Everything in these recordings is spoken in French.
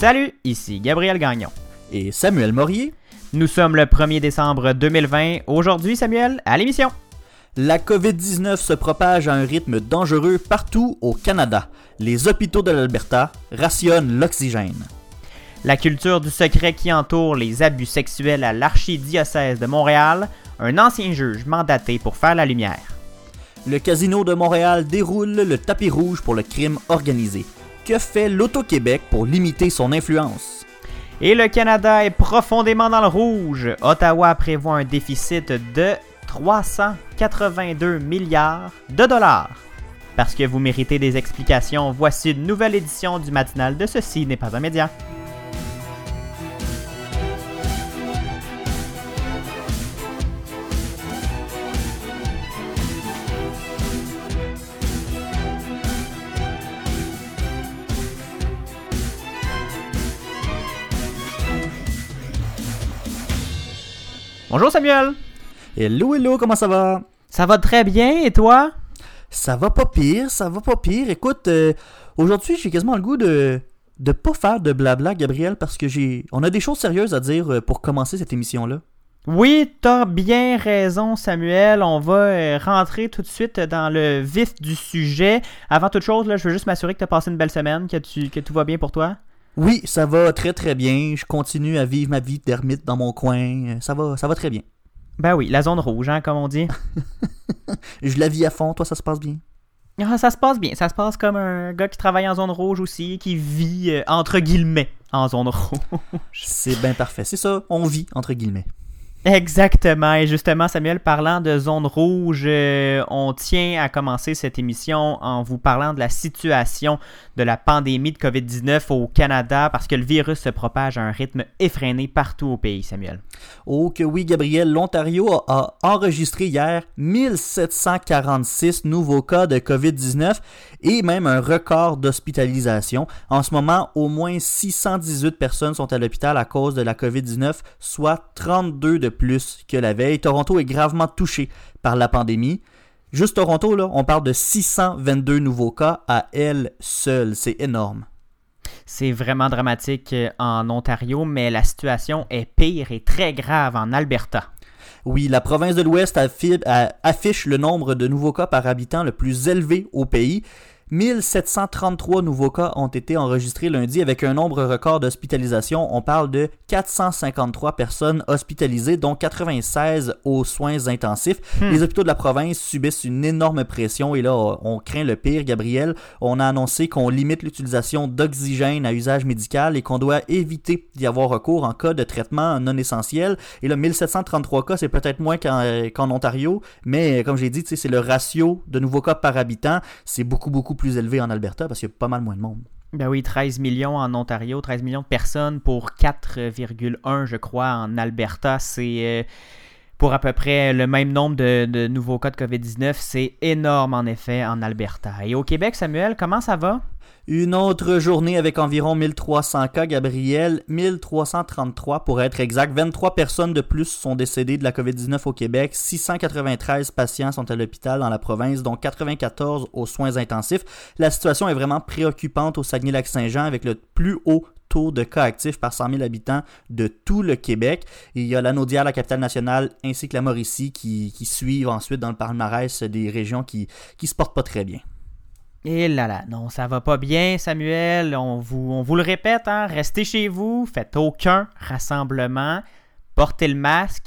Salut, ici Gabriel Gagnon. Et Samuel Morier. Nous sommes le 1er décembre 2020. Aujourd'hui, Samuel, à l'émission. La COVID-19 se propage à un rythme dangereux partout au Canada. Les hôpitaux de l'Alberta rationnent l'oxygène. La culture du secret qui entoure les abus sexuels à l'archidiocèse de Montréal, un ancien juge mandaté pour faire la lumière. Le casino de Montréal déroule le tapis rouge pour le crime organisé. Que fait l'Auto-Québec pour limiter son influence? Et le Canada est profondément dans le rouge. Ottawa prévoit un déficit de 382 milliards de dollars. Parce que vous méritez des explications, voici une nouvelle édition du matinal de Ceci n'est pas un média. Bonjour Samuel. Hello, hello, comment ça va? Ça va très bien et toi? Ça va pas pire, ça va pas pire. Écoute, euh, aujourd'hui, j'ai quasiment le goût de de pas faire de blabla, Gabriel, parce que j'ai on a des choses sérieuses à dire euh, pour commencer cette émission-là. Oui, t'as bien raison, Samuel. On va euh, rentrer tout de suite dans le vif du sujet. Avant toute chose, là, je veux juste m'assurer que t'as passé une belle semaine, que, tu, que tout va bien pour toi. Oui, ça va très très bien. Je continue à vivre ma vie d'ermite dans mon coin. Ça va, ça va très bien. Ben oui, la zone rouge, hein, comme on dit. je la vis à fond. Toi, ça se passe bien? Ah, ça se passe bien. Ça se passe comme un gars qui travaille en zone rouge aussi, qui vit euh, entre guillemets en zone rouge. C'est bien parfait. C'est ça, on vit entre guillemets. Exactement. Et justement, Samuel, parlant de zone rouge, euh, on tient à commencer cette émission en vous parlant de la situation de la pandémie de COVID-19 au Canada parce que le virus se propage à un rythme effréné partout au pays, Samuel. Oh que oui, Gabriel, l'Ontario a enregistré hier 1746 nouveaux cas de COVID-19 et même un record d'hospitalisation. En ce moment, au moins 618 personnes sont à l'hôpital à cause de la COVID-19, soit 32 de plus que la veille. Toronto est gravement touché par la pandémie. Juste Toronto, là, on parle de 622 nouveaux cas à elle seule. C'est énorme. C'est vraiment dramatique euh, en Ontario, mais la situation est pire et très grave en Alberta. Oui, la province de l'Ouest affiche le nombre de nouveaux cas par habitant le plus élevé au pays. 1733 nouveaux cas ont été enregistrés lundi avec un nombre record d'hospitalisations. On parle de 453 personnes hospitalisées, dont 96 aux soins intensifs. Hmm. Les hôpitaux de la province subissent une énorme pression et là, on craint le pire, Gabriel. On a annoncé qu'on limite l'utilisation d'oxygène à usage médical et qu'on doit éviter d'y avoir recours en cas de traitement non essentiel. Et là, 1733 cas, c'est peut-être moins qu'en Ontario, mais comme j'ai dit, c'est le ratio de nouveaux cas par habitant. C'est beaucoup, beaucoup plus élevé en Alberta parce qu'il y a pas mal moins de monde. Ben oui, 13 millions en Ontario, 13 millions de personnes pour 4,1 je crois en Alberta. C'est euh, pour à peu près le même nombre de, de nouveaux cas de COVID-19. C'est énorme en effet en Alberta. Et au Québec, Samuel, comment ça va? Une autre journée avec environ 1300 cas, Gabriel, 1333 pour être exact. 23 personnes de plus sont décédées de la COVID-19 au Québec. 693 patients sont à l'hôpital dans la province, dont 94 aux soins intensifs. La situation est vraiment préoccupante au Saguenay-Lac-Saint-Jean avec le plus haut taux de cas actifs par 100 000 habitants de tout le Québec. il y a la Naudière, la capitale nationale, ainsi que la Mauricie qui, suivent ensuite dans le palmarès des régions qui ne se portent pas très bien. Et là là, non, ça va pas bien, Samuel. On vous, on vous le répète, hein, restez chez vous, faites aucun rassemblement, portez le masque.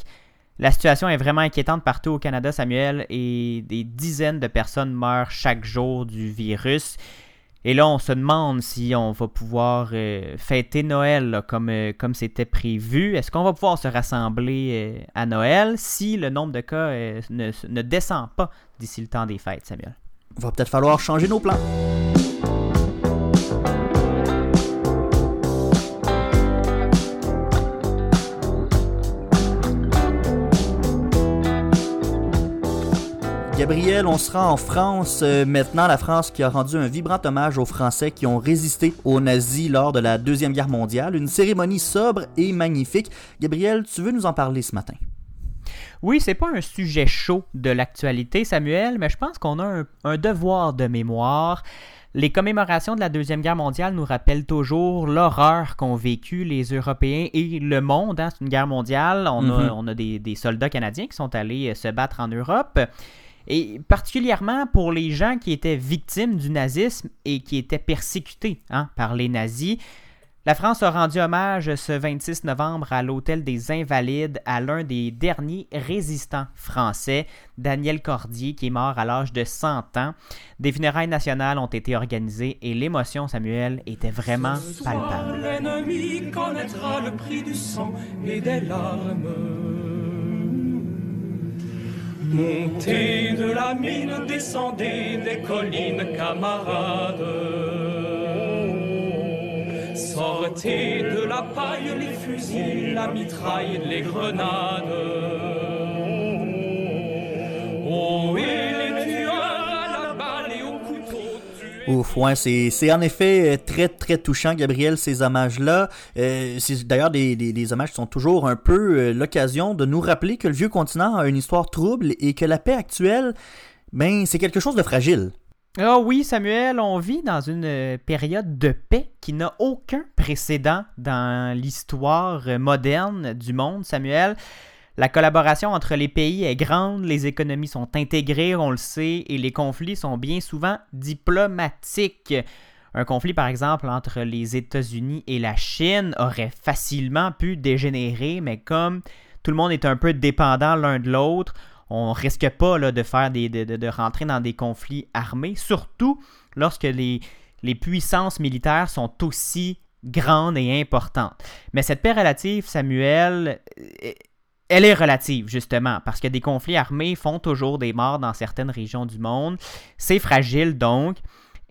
La situation est vraiment inquiétante partout au Canada, Samuel, et des dizaines de personnes meurent chaque jour du virus. Et là, on se demande si on va pouvoir euh, fêter Noël comme euh, comme c'était prévu. Est-ce qu'on va pouvoir se rassembler euh, à Noël si le nombre de cas ne, ne descend pas d'ici le temps des fêtes, Samuel? Va peut-être falloir changer nos plans. Gabriel, on sera en France euh, maintenant, la France qui a rendu un vibrant hommage aux Français qui ont résisté aux nazis lors de la Deuxième Guerre mondiale. Une cérémonie sobre et magnifique. Gabriel, tu veux nous en parler ce matin? Oui, c'est pas un sujet chaud de l'actualité, Samuel, mais je pense qu'on a un, devoir de mémoire. Les commémorations de la Deuxième Guerre mondiale nous rappellent toujours l'horreur qu'ont vécu les Européens et le monde. Hein. C'est une guerre mondiale. On a, Mhm. on a des, des soldats canadiens qui sont allés euh, se battre en Europe. Et particulièrement pour les gens qui étaient victimes du nazisme et qui étaient persécutés hein, par les nazis. La France a rendu hommage ce 26 novembre à l'Hôtel des Invalides à l'un des derniers résistants français, Daniel Cordier, qui est mort à l'âge de 100 ans. Des funérailles nationales ont été organisées et l'émotion, Samuel, était vraiment Ce soir, palpable. L'ennemi connaîtra le prix du sang et des larmes. Montez de la mine, descendez des collines, camarades. Sortez de la paille les fusils, la mitraille, les grenades. Oh, et les tueurs à la balle et au couteau. Ouf, ouais, c'est, c'est en effet euh, très très touchant, Gabriel, ces hommages-là. Euh, c'est d'ailleurs des, des, des hommages qui sont toujours un peu euh, l'occasion de nous rappeler que le vieux continent a une histoire trouble et que la paix actuelle, ben, c'est quelque chose de fragile. Ah oui, Samuel, on vit dans une euh, période de paix qui n'a aucun précédent dans l'histoire euh, moderne du monde, Samuel. La collaboration entre les pays est grande, les économies sont intégrées, on le sait, et les conflits sont bien souvent diplomatiques. Un conflit, par exemple, entre les États-Unis et la Chine aurait facilement pu dégénérer, mais comme tout le monde est un peu dépendant l'un de l'autre, on risque pas de faire des, de, de- de rentrer dans des conflits armés, surtout lorsque les, les puissances militaires sont aussi grandes et importantes. Mais cette paix relative, Samuel, euh, elle est relative, justement, parce que des conflits armés font toujours des morts dans certaines régions du monde. C'est fragile, donc.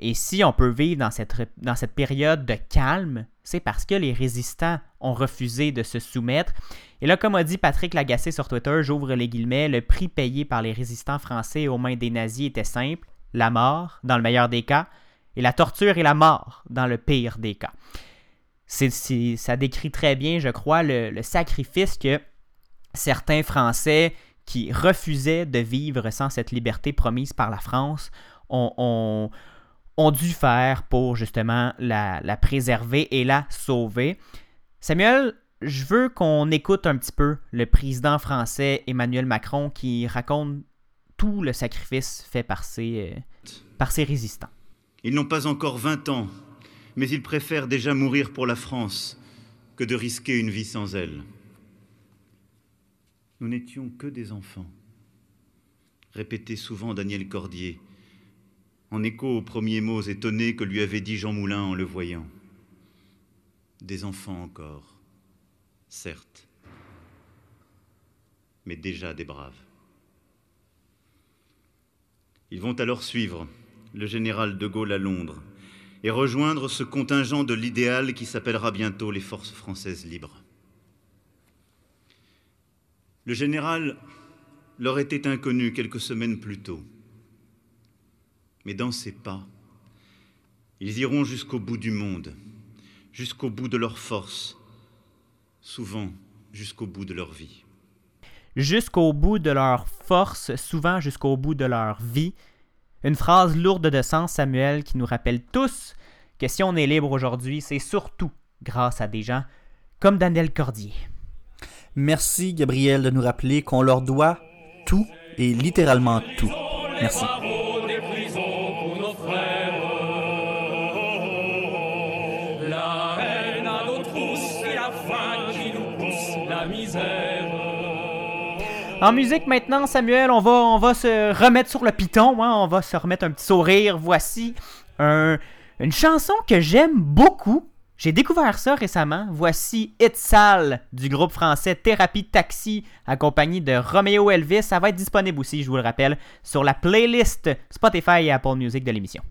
Et si on peut vivre dans cette, dans cette période de calme, c'est parce que les résistants ont refusé de se soumettre. Et là, comme a dit Patrick Lagacé sur Twitter, j'ouvre les guillemets, le prix payé par les résistants français aux mains des nazis était simple, la mort, dans le meilleur des cas, et la torture et la mort, dans le pire des cas. C'est- ça décrit très bien, je crois, le, sacrifice que certains Français qui refusaient de vivre sans cette liberté promise par la France ont- ont dû faire pour justement la, préserver et la sauver. Samuel, je veux qu'on écoute un petit peu le président français Emmanuel Macron qui raconte tout le sacrifice fait par ses, euh, par résistants. Ils n'ont pas encore 20 ans, mais ils préfèrent déjà mourir pour la France que de risquer une vie sans elle. Nous n'étions que des enfants, répétait souvent Daniel Cordier, en écho aux premiers mots étonnés que lui avait dit Jean Moulin en le voyant. Des enfants encore, certes, mais déjà des braves. Ils vont alors suivre le général de Gaulle à Londres et rejoindre ce contingent de l'idéal qui s'appellera bientôt les forces françaises libres. Le général leur était inconnu quelques semaines plus tôt. Mais dans ses pas, ils iront jusqu'au bout du monde, jusqu'au bout de leur force, souvent jusqu'au bout de leur vie. Jusqu'au bout de leur force, souvent jusqu'au bout de leur vie. Une phrase lourde de sens, Samuel, qui nous rappelle tous que si on est libre aujourd'hui, c'est surtout grâce à des gens comme Daniel Cordier. Merci, Gabriel, de nous rappeler qu'on leur doit tout et littéralement tout. Merci. En musique maintenant, Samuel, on va, on va se remettre sur le piton, hein, on va se remettre un petit sourire. Voici un- une chanson que j'aime beaucoup. J'ai découvert ça récemment. Voici It's Sale du groupe français Thérapie Taxi, accompagné de Romeo Elvis. Ça va être disponible aussi, je vous le rappelle, sur la playlist Spotify et Apple Music de l'émission.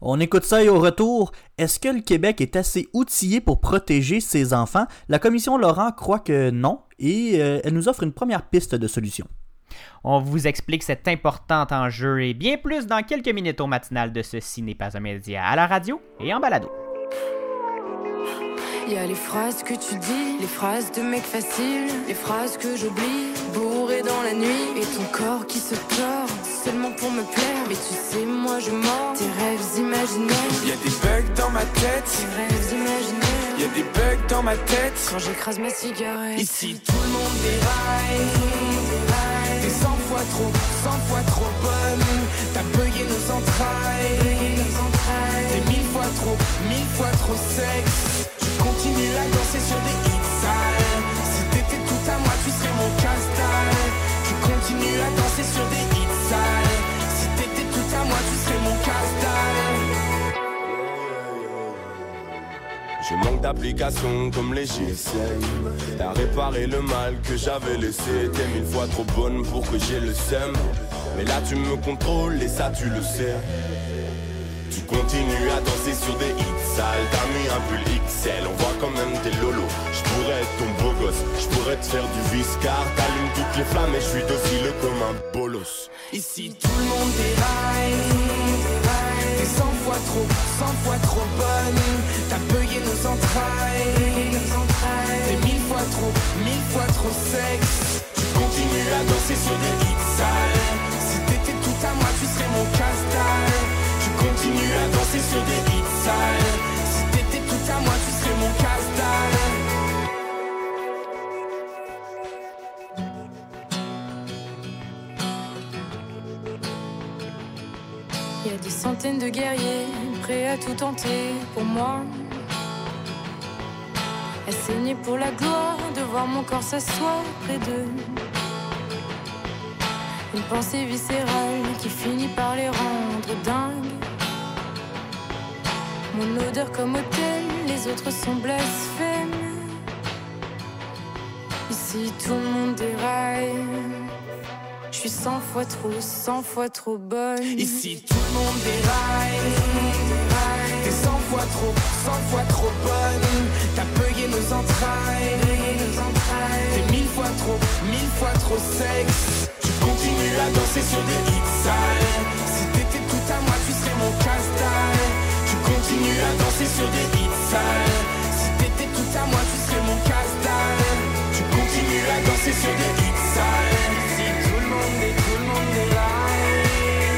On écoute ça et au retour, est-ce que le Québec est assez outillé pour protéger ses enfants? La commission Laurent croit que non et euh, elle nous offre une première piste de solution. On vous explique cet important enjeu et bien plus dans quelques minutes au matinal de Ceci n'est pas un média à la radio et en balado. Y a les phrases que tu dis, les phrases de mec facile, les phrases que j'oublie, bourré dans la nuit, et ton corps qui se tord seulement pour me plaire. Mais tu sais, moi je mens tes rêves imaginaires. Y a des bugs dans ma tête, tes rêves imaginaires. Y a des bugs dans ma tête quand j'écrase ma cigarette. Ici tout le monde déraille, t'es 100 fois trop, 100 fois trop bonne. T'as bugué nos entrailles, t'es mille fois trop, mille fois trop sexe. Je continue à danser sur des hits. Si t'étais tout à moi, tu serais mon casse Je continue à danser sur des hits sales. Si t'étais tout à moi, tu serais mon casse je manque d'application comme les GSM T'as réparé le mal que j'avais laissé. T'es mille fois trop bonne pour que j'ai le seum. Mais là tu me contrôles et ça tu le sais Tu continues à danser sur des hits sales. T'as mis un pull XL, on voit quand même tes lolos. Je pourrais être ton beau gosse, je pourrais te faire du viscar T'allumes toutes les flammes et je suis docile comme un bolos. Ici tout le monde déraille cent fois trop, cent fois trop bonne. T'as payé nos entrailles. T'es mille fois trop, mille fois trop sexe. Tu continues à danser sur des hits sales. Si t'étais tout à moi tu serais mon casse Tu continues à danser sur des hits sales Si t'étais tout à moi tu serais mon casse Y a des centaines de guerriers prêts à tout tenter pour moi. À pour la gloire de voir mon corps s'asseoir près d'eux. Une pensée viscérale qui finit par les rendre dingues. Mon odeur comme hôtel, les autres sont blasphèmes. Ici tout le monde déraille. Je suis cent fois trop, cent fois trop bonne. Ici tout le monde déraille. T'es cent fois trop, cent fois trop bonne. T'as payé nos entrailles. T'es mille fois trop, mille fois trop sexe. Tu continues à danser sur des hits sales. À danser sur des hits sales. Si t'étais tout à moi, tu serais mon casse Tu continues à danser sur des hits sales et tout le monde est là.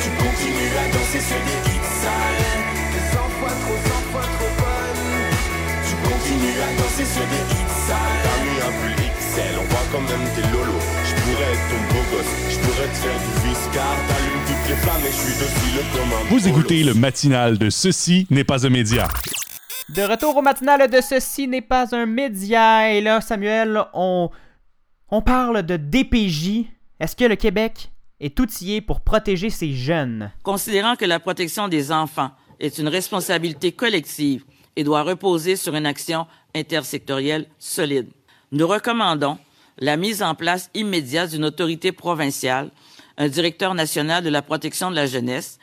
Tu continues à danser sur des hits sales. T'es 100 fois trop, 100 fois trop bonne. Tu continues à danser sur des hits sales. T'as mis un pull XL, on voit quand même tes lolos. Je pourrais être ton beau gosse, je pourrais te faire du viscar. T'allumes toutes les flammes et je suis docile comme un Vous écoutez le matinal de Ceci n'est pas un média. De retour au matinal de Ceci n'est pas un média. Et là, Samuel, on, on parle de DPJ, est-ce que le Québec est outillé pour protéger ses jeunes? Considérant que la protection des enfants est une responsabilité collective et doit reposer sur une action intersectorielle solide, nous recommandons la mise en place immédiate d'une autorité provinciale, un directeur national de la protection de la jeunesse,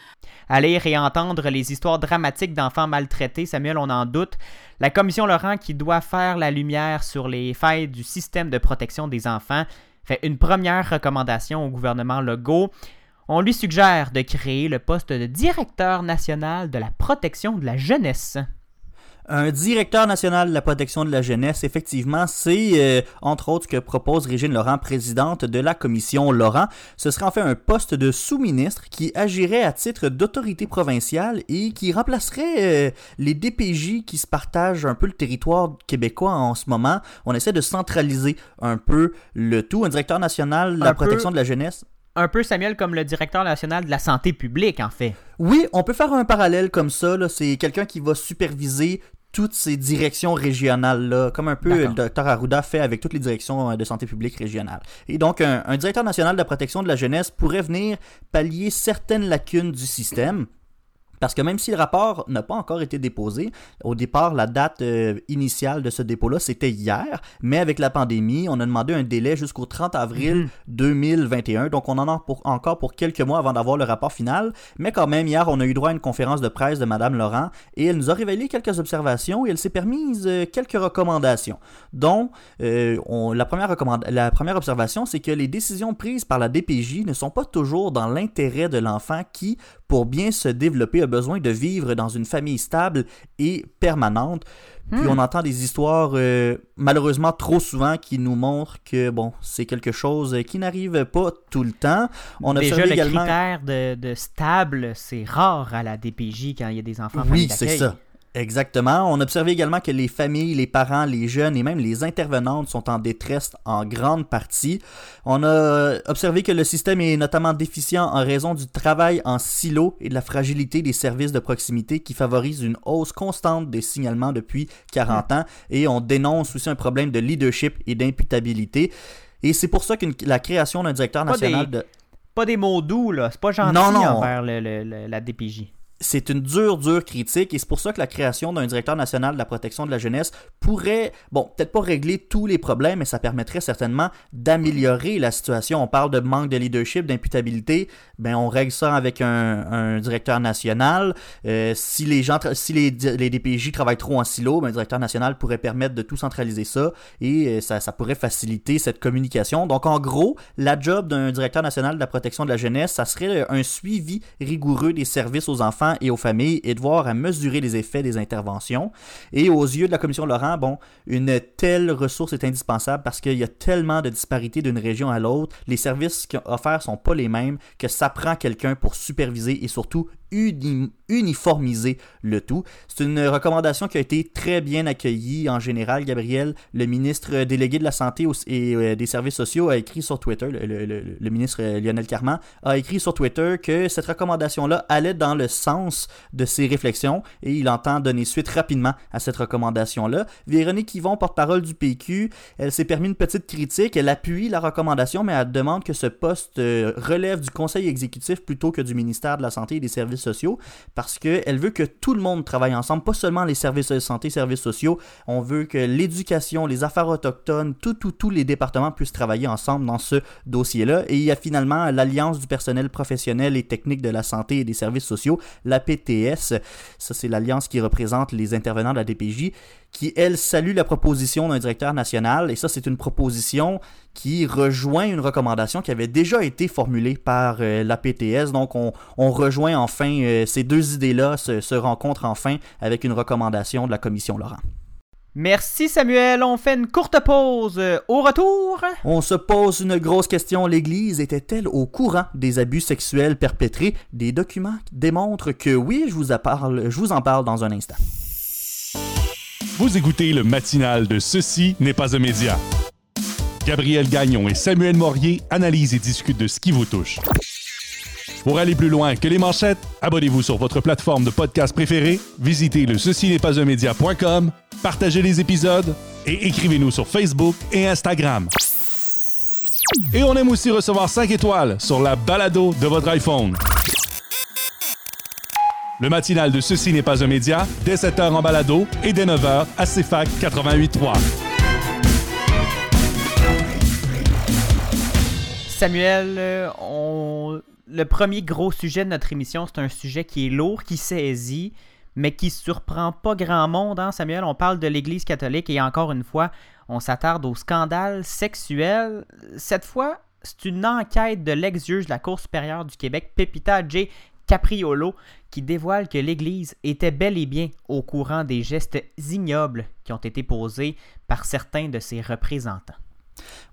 à lire et entendre les histoires dramatiques d'enfants maltraités, Samuel, on en doute. La commission Laurent qui doit faire la lumière sur les failles du système de protection des enfants fait une première recommandation au gouvernement Legault. On lui suggère de créer le poste de directeur national de la protection de la jeunesse. Un directeur national de la protection de la jeunesse, effectivement, c'est euh, entre autres ce que propose Régine Laurent, présidente de la commission Laurent. Ce serait en fait un poste de sous-ministre qui agirait à titre d'autorité provinciale et qui remplacerait euh, les DPJ qui se partagent un peu le territoire québécois en ce moment. On essaie de centraliser un peu le tout. Un directeur national de la protection de la jeunesse un peu, Samuel, comme le directeur national de la santé publique, en fait. Oui, on peut faire un parallèle comme ça. C'est quelqu'un qui va superviser toutes ces directions régionales-là, comme un peu le docteur Arruda fait avec toutes les directions euh, de santé publique régionales. Et donc, un, un directeur national de la protection de la jeunesse pourrait venir pallier certaines lacunes du système, parce que même si le rapport n'a pas encore été déposé, au départ, la date euh, initiale de ce dépôt-là, c'était hier, mais avec la pandémie, on a demandé un délai jusqu'au 30 avril 2021. Mhm. Donc, on en a pour, encore pour quelques mois avant d'avoir le rapport final. Mais quand même, hier, on a eu droit à une conférence de presse de Mme Laurent et elle nous a révélé quelques observations et elle s'est permise euh, quelques recommandations. Dont, euh, la, première la première observation, c'est que les décisions prises par la DPJ ne sont pas toujours dans l'intérêt de l'enfant qui, pour bien se développer, a besoin de vivre dans une famille stable et permanente. Puis Hmm. on entend des histoires euh, malheureusement trop souvent qui nous montrent que bon, c'est quelque chose qui n'arrive pas tout le temps. On a Déjà, le également critère de, de stable, c'est rare à la DPJ quand il y a des enfants Oui, c'est ça. Exactement. On a observé également que les familles, les parents, les jeunes et même les intervenantes sont en détresse en grande partie. On a observé que le système est notamment déficient en raison du travail en silo et de la fragilité des services de proximité qui favorise une hausse constante des signalements depuis 40 ans. Et on dénonce aussi un problème de leadership et d'imputabilité. Et c'est pour ça que la création d'un directeur national des- de... Pas des mots doux, là. C'est pas gentil Non, non. envers le- le- le- la DPJ. C'est une dure, dure critique et c'est pour ça que la création d'un directeur national de la protection de la jeunesse pourrait, bon, peut-être pas régler tous les problèmes, mais ça permettrait certainement d'améliorer la situation. On parle de manque de leadership, d'imputabilité, ben on règle ça avec un, directeur national. Euh, si les gens, si les, les DPJ travaillent trop en silo, ben, un directeur national pourrait permettre de tout centraliser ça et euh, ça, ça pourrait faciliter cette communication. Donc en gros, la job d'un directeur national de la protection de la jeunesse, ça serait un suivi rigoureux des services aux enfants et aux familles et de voir à mesurer les effets des interventions. Et aux yeux de la commission Laurent, bon, une telle ressource est indispensable parce qu'il y a tellement de disparités d'une région à l'autre. Les services offerts sont pas les mêmes que ça prend quelqu'un pour superviser et surtout uni- uniformiser le tout. C'est une recommandation qui a été très bien accueillie en général. Gabriel, le ministre délégué de la Santé et euh, des Services sociaux, a écrit sur Twitter, le ministre euh, Lionel Carman a écrit sur Twitter que cette recommandation-là allait dans le sens de ses réflexions et il entend donner suite rapidement à cette recommandation-là. Véronique Yvon, porte-parole du PQ, elle s'est permis une petite critique. Elle appuie la recommandation, mais elle demande que ce poste euh, relève du conseil exécutif plutôt que du ministère de la Santé et des Services sociaux parce qu'elle veut que tout le monde travaille ensemble, pas seulement les services de santé, services sociaux. On veut que l'éducation, les affaires autochtones, tout, tout, tous les départements puissent travailler ensemble dans ce dossier-là. Et il y a finalement l'Alliance du personnel professionnel et technique de la santé et des services sociaux, la PTS. Ça, c'est l'alliance qui représente les intervenants de la DPJ, qui, elle, salue la proposition d'un directeur national. Et ça, c'est une proposition qui rejoint une recommandation qui avait déjà été formulée par euh, la PTS. Donc, on, on rejoint enfin euh, ces deux idées-là, se, se rencontrent enfin avec une recommandation de la commission Laurent. Merci Samuel, on fait une courte pause. Euh, Au retour, On se pose une grosse question. L'Église était-elle au courant des abus sexuels perpétrés? Des documents démontrent que oui, je vous, en parle, je vous en parle dans un instant. Vous écoutez le matinal de Ceci n'est pas un média. Gabriel Gagnon et Samuel Morier analysent et discutent de ce qui vous touche. Pour aller plus loin que les manchettes, abonnez-vous sur votre plateforme de podcast préférée, visitez le ceci n'est pas un média.com, partagez les épisodes et écrivez-nous sur Facebook et Instagram. Et on aime aussi recevoir 5 étoiles sur la balado de votre iPhone. Le matinal de Ceci n'est pas un média, dès 7h en balado et dès 9h à CFAC 88.3. Samuel, euh, on... le premier gros sujet de notre émission, c'est un sujet qui est lourd, qui saisit, mais qui surprend pas grand monde. Hein, Samuel, on parle de l'Église catholique et encore une fois, on s'attarde au scandale sexuel. Cette fois, c'est une enquête de l'ex-juge de la Cour supérieure du Québec, Pepita J. Capriolo, qui dévoile que l'Église était bel et bien au courant des gestes ignobles qui ont été posés par certains de ses représentants.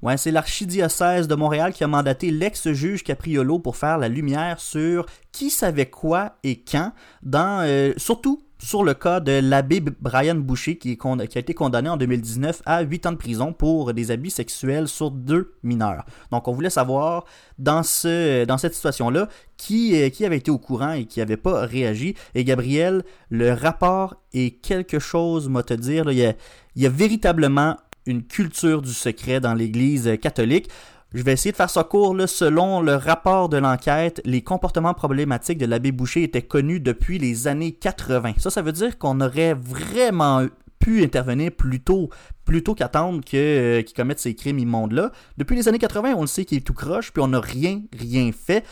Ouais, c'est l'archidiocèse de Montréal qui a mandaté l'ex-juge Capriolo pour faire la lumière sur qui savait quoi et quand, dans, euh, surtout sur le cas de l'abbé Brian Boucher qui, a été condamné en 2019 à 8 ans de prison pour des abus sexuels sur deux mineurs. Donc on voulait savoir dans, ce, dans cette situation-là qui, euh, qui avait été au courant et qui n'avait pas réagi. Et Gabriel, le rapport est quelque chose, moi te dire, il y a- il y a véritablement une culture du secret dans l'Église catholique. Je vais essayer de faire ça court. là. Selon le rapport de l'enquête, les comportements problématiques de l'abbé Boucher étaient connus depuis les années 80. Ça, ça veut dire qu'on aurait vraiment pu intervenir plus tôt, plutôt qu'attendre euh, qu'il commette ces crimes immondes-là. Depuis les années 80, on le sait qu'il est tout croche, puis on n'a rien, rien fait.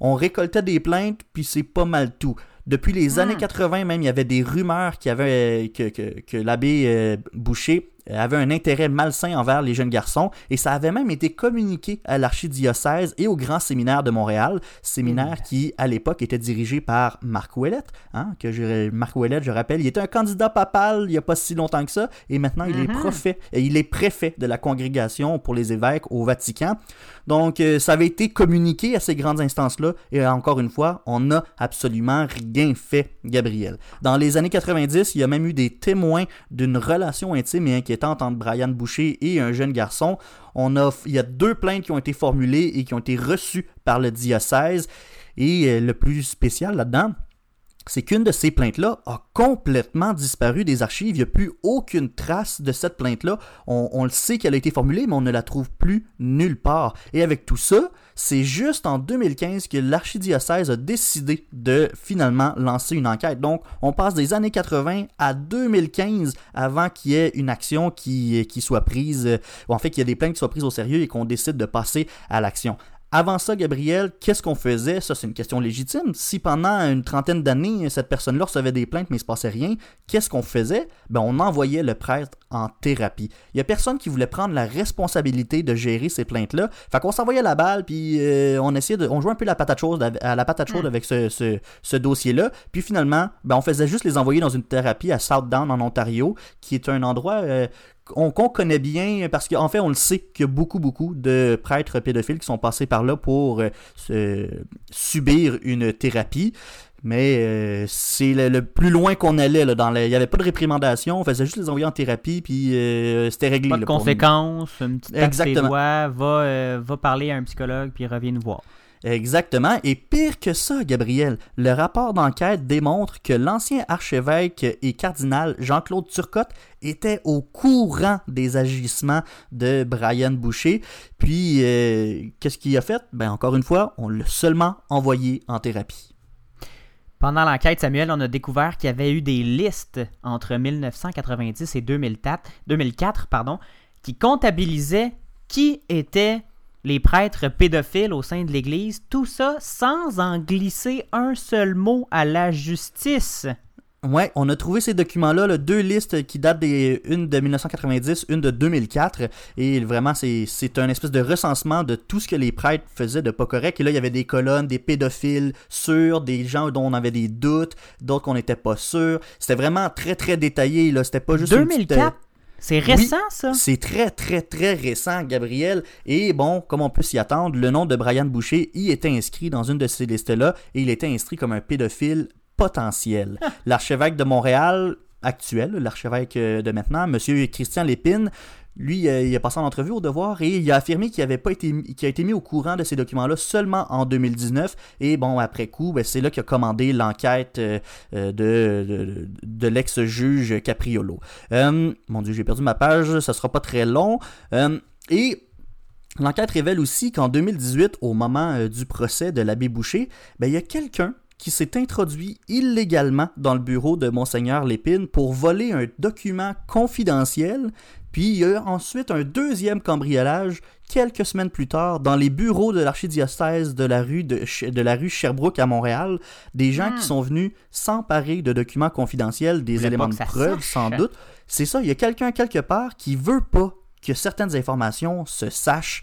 On récoltait des plaintes, puis c'est pas mal tout. Depuis les années 80, même, il y avait des rumeurs qu'il y avait, euh, que, que, que l'abbé euh, Boucher avait un intérêt malsain envers les jeunes garçons et ça avait même été communiqué à l'archidiocèse et au grand séminaire de Montréal, séminaire qui à l'époque était dirigé par Marc Ouellette, hein, que je, Marc Ouellette, je rappelle, il était un candidat papal il n'y a pas si longtemps que ça et maintenant il est préfet, il est préfet de la congrégation pour les évêques au Vatican. Donc euh, ça avait été communiqué à ces grandes instances-là et encore une fois, on n'a absolument rien fait, Gabriel. Dans les années 90, il y a même eu des témoins d'une relation intime et inquiétante entre Brian Boucher et un jeune garçon. On a, il y a deux plaintes qui ont été formulées et qui ont été reçues par le diocèse. Et euh, le plus spécial là-dedans, c'est qu'une de ces plaintes-là a complètement disparu des archives. Il n'y a plus aucune trace de cette plainte-là. On, le sait qu'elle a été formulée, mais on ne la trouve plus nulle part. Et avec tout ça, c'est juste en 2015 que l'archidiocèse a décidé de finalement lancer une enquête. Donc, on passe des années 80 à 2015 avant qu'il y ait une action qui, qui soit prise, ou en fait qu'il y ait des plaintes qui soient prises au sérieux et qu'on décide de passer à l'action. Avant ça, Gabriel, qu'est-ce qu'on faisait? Ça, c'est une question légitime. Si pendant une trentaine d'années, cette personne-là recevait des plaintes mais il ne se passait rien, qu'est-ce qu'on faisait? Ben, on envoyait le prêtre en thérapie. Il n'y a personne qui voulait prendre la responsabilité de gérer ces plaintes-là. Fait qu'on s'envoyait la balle, puis euh, on essayait de. On jouait un peu la patate chaude à la patate chaude avec ce, ce, ce dossier-là. Puis finalement, ben, on faisait juste les envoyer dans une thérapie à Southdown, en Ontario, qui est un endroit euh, qu'on connaît bien parce qu'en fait, on le sait qu'il y a beaucoup, beaucoup de prêtres pédophiles qui sont passés par là pour euh, subir une thérapie. Mais euh, c'est le, plus loin qu'on allait. Là, dans il n'y avait pas de réprimandation, on faisait juste les envoyer en thérapie, puis euh, c'était réglé. Pas de conséquences, une petite Exactement. Doigts, va, va parler à un psychologue, puis reviens nous voir. Exactement. Et pire que ça, Gabriel, le rapport d'enquête démontre que l'ancien archevêque et cardinal Jean-Claude Turcotte était au courant des agissements de Brian Boucher. Puis, euh, qu'est-ce qu'il a fait? Ben, encore une fois, on l'a seulement envoyé en thérapie. Pendant l'enquête, Samuel, on a découvert qu'il y avait eu des listes entre 1990 et 2004, 2004 pardon, qui comptabilisaient qui était les prêtres pédophiles au sein de l'Église, tout ça sans en glisser un seul mot à la justice. Ouais, on a trouvé ces documents-là, deux listes qui datent des une de 1990, une de 2004, et vraiment c'est un espèce de recensement de tout ce que les prêtres faisaient de pas correct. Et là, il y avait des colonnes, des pédophiles sûrs, des gens dont on avait des doutes, d'autres qu'on n'était pas sûr. C'était vraiment très très détaillé là. C'était pas juste 2004. C'est récent, ça? C'est très, très, très récent, Gabriel. Et bon, comme on peut s'y attendre, le nom de Brian Boucher y était inscrit dans une de ces listes-là et il était inscrit comme un pédophile potentiel. L'archevêque de Montréal actuel, l'archevêque de maintenant, M. Christian Lépine, lui, euh, il a passé en entrevue au devoir et il a affirmé qu'il avait pas été, a été mis au courant de ces documents-là seulement en 2019. Et bon, après coup, ben, c'est là qu'il a commandé l'enquête euh, euh, de, de, l'ex-juge Capriolo. mon Dieu, j'ai perdu ma page, ça sera pas très long. et l'enquête révèle aussi qu'en 2018, au moment du procès de l'abbé Boucher, ben, il y a quelqu'un qui s'est introduit illégalement dans le bureau de Monseigneur Lépine pour voler un document confidentiel puis il y a ensuite un deuxième cambriolage quelques semaines plus tard dans les bureaux de l'archidiocèse de la rue de, de, la rue Sherbrooke à Montréal, des gens qui hmm. sont venus s'emparer de documents confidentiels, des éléments de preuve sans doute. C'est ça, il y a quelqu'un quelque part qui veut pas que certaines informations se sachent.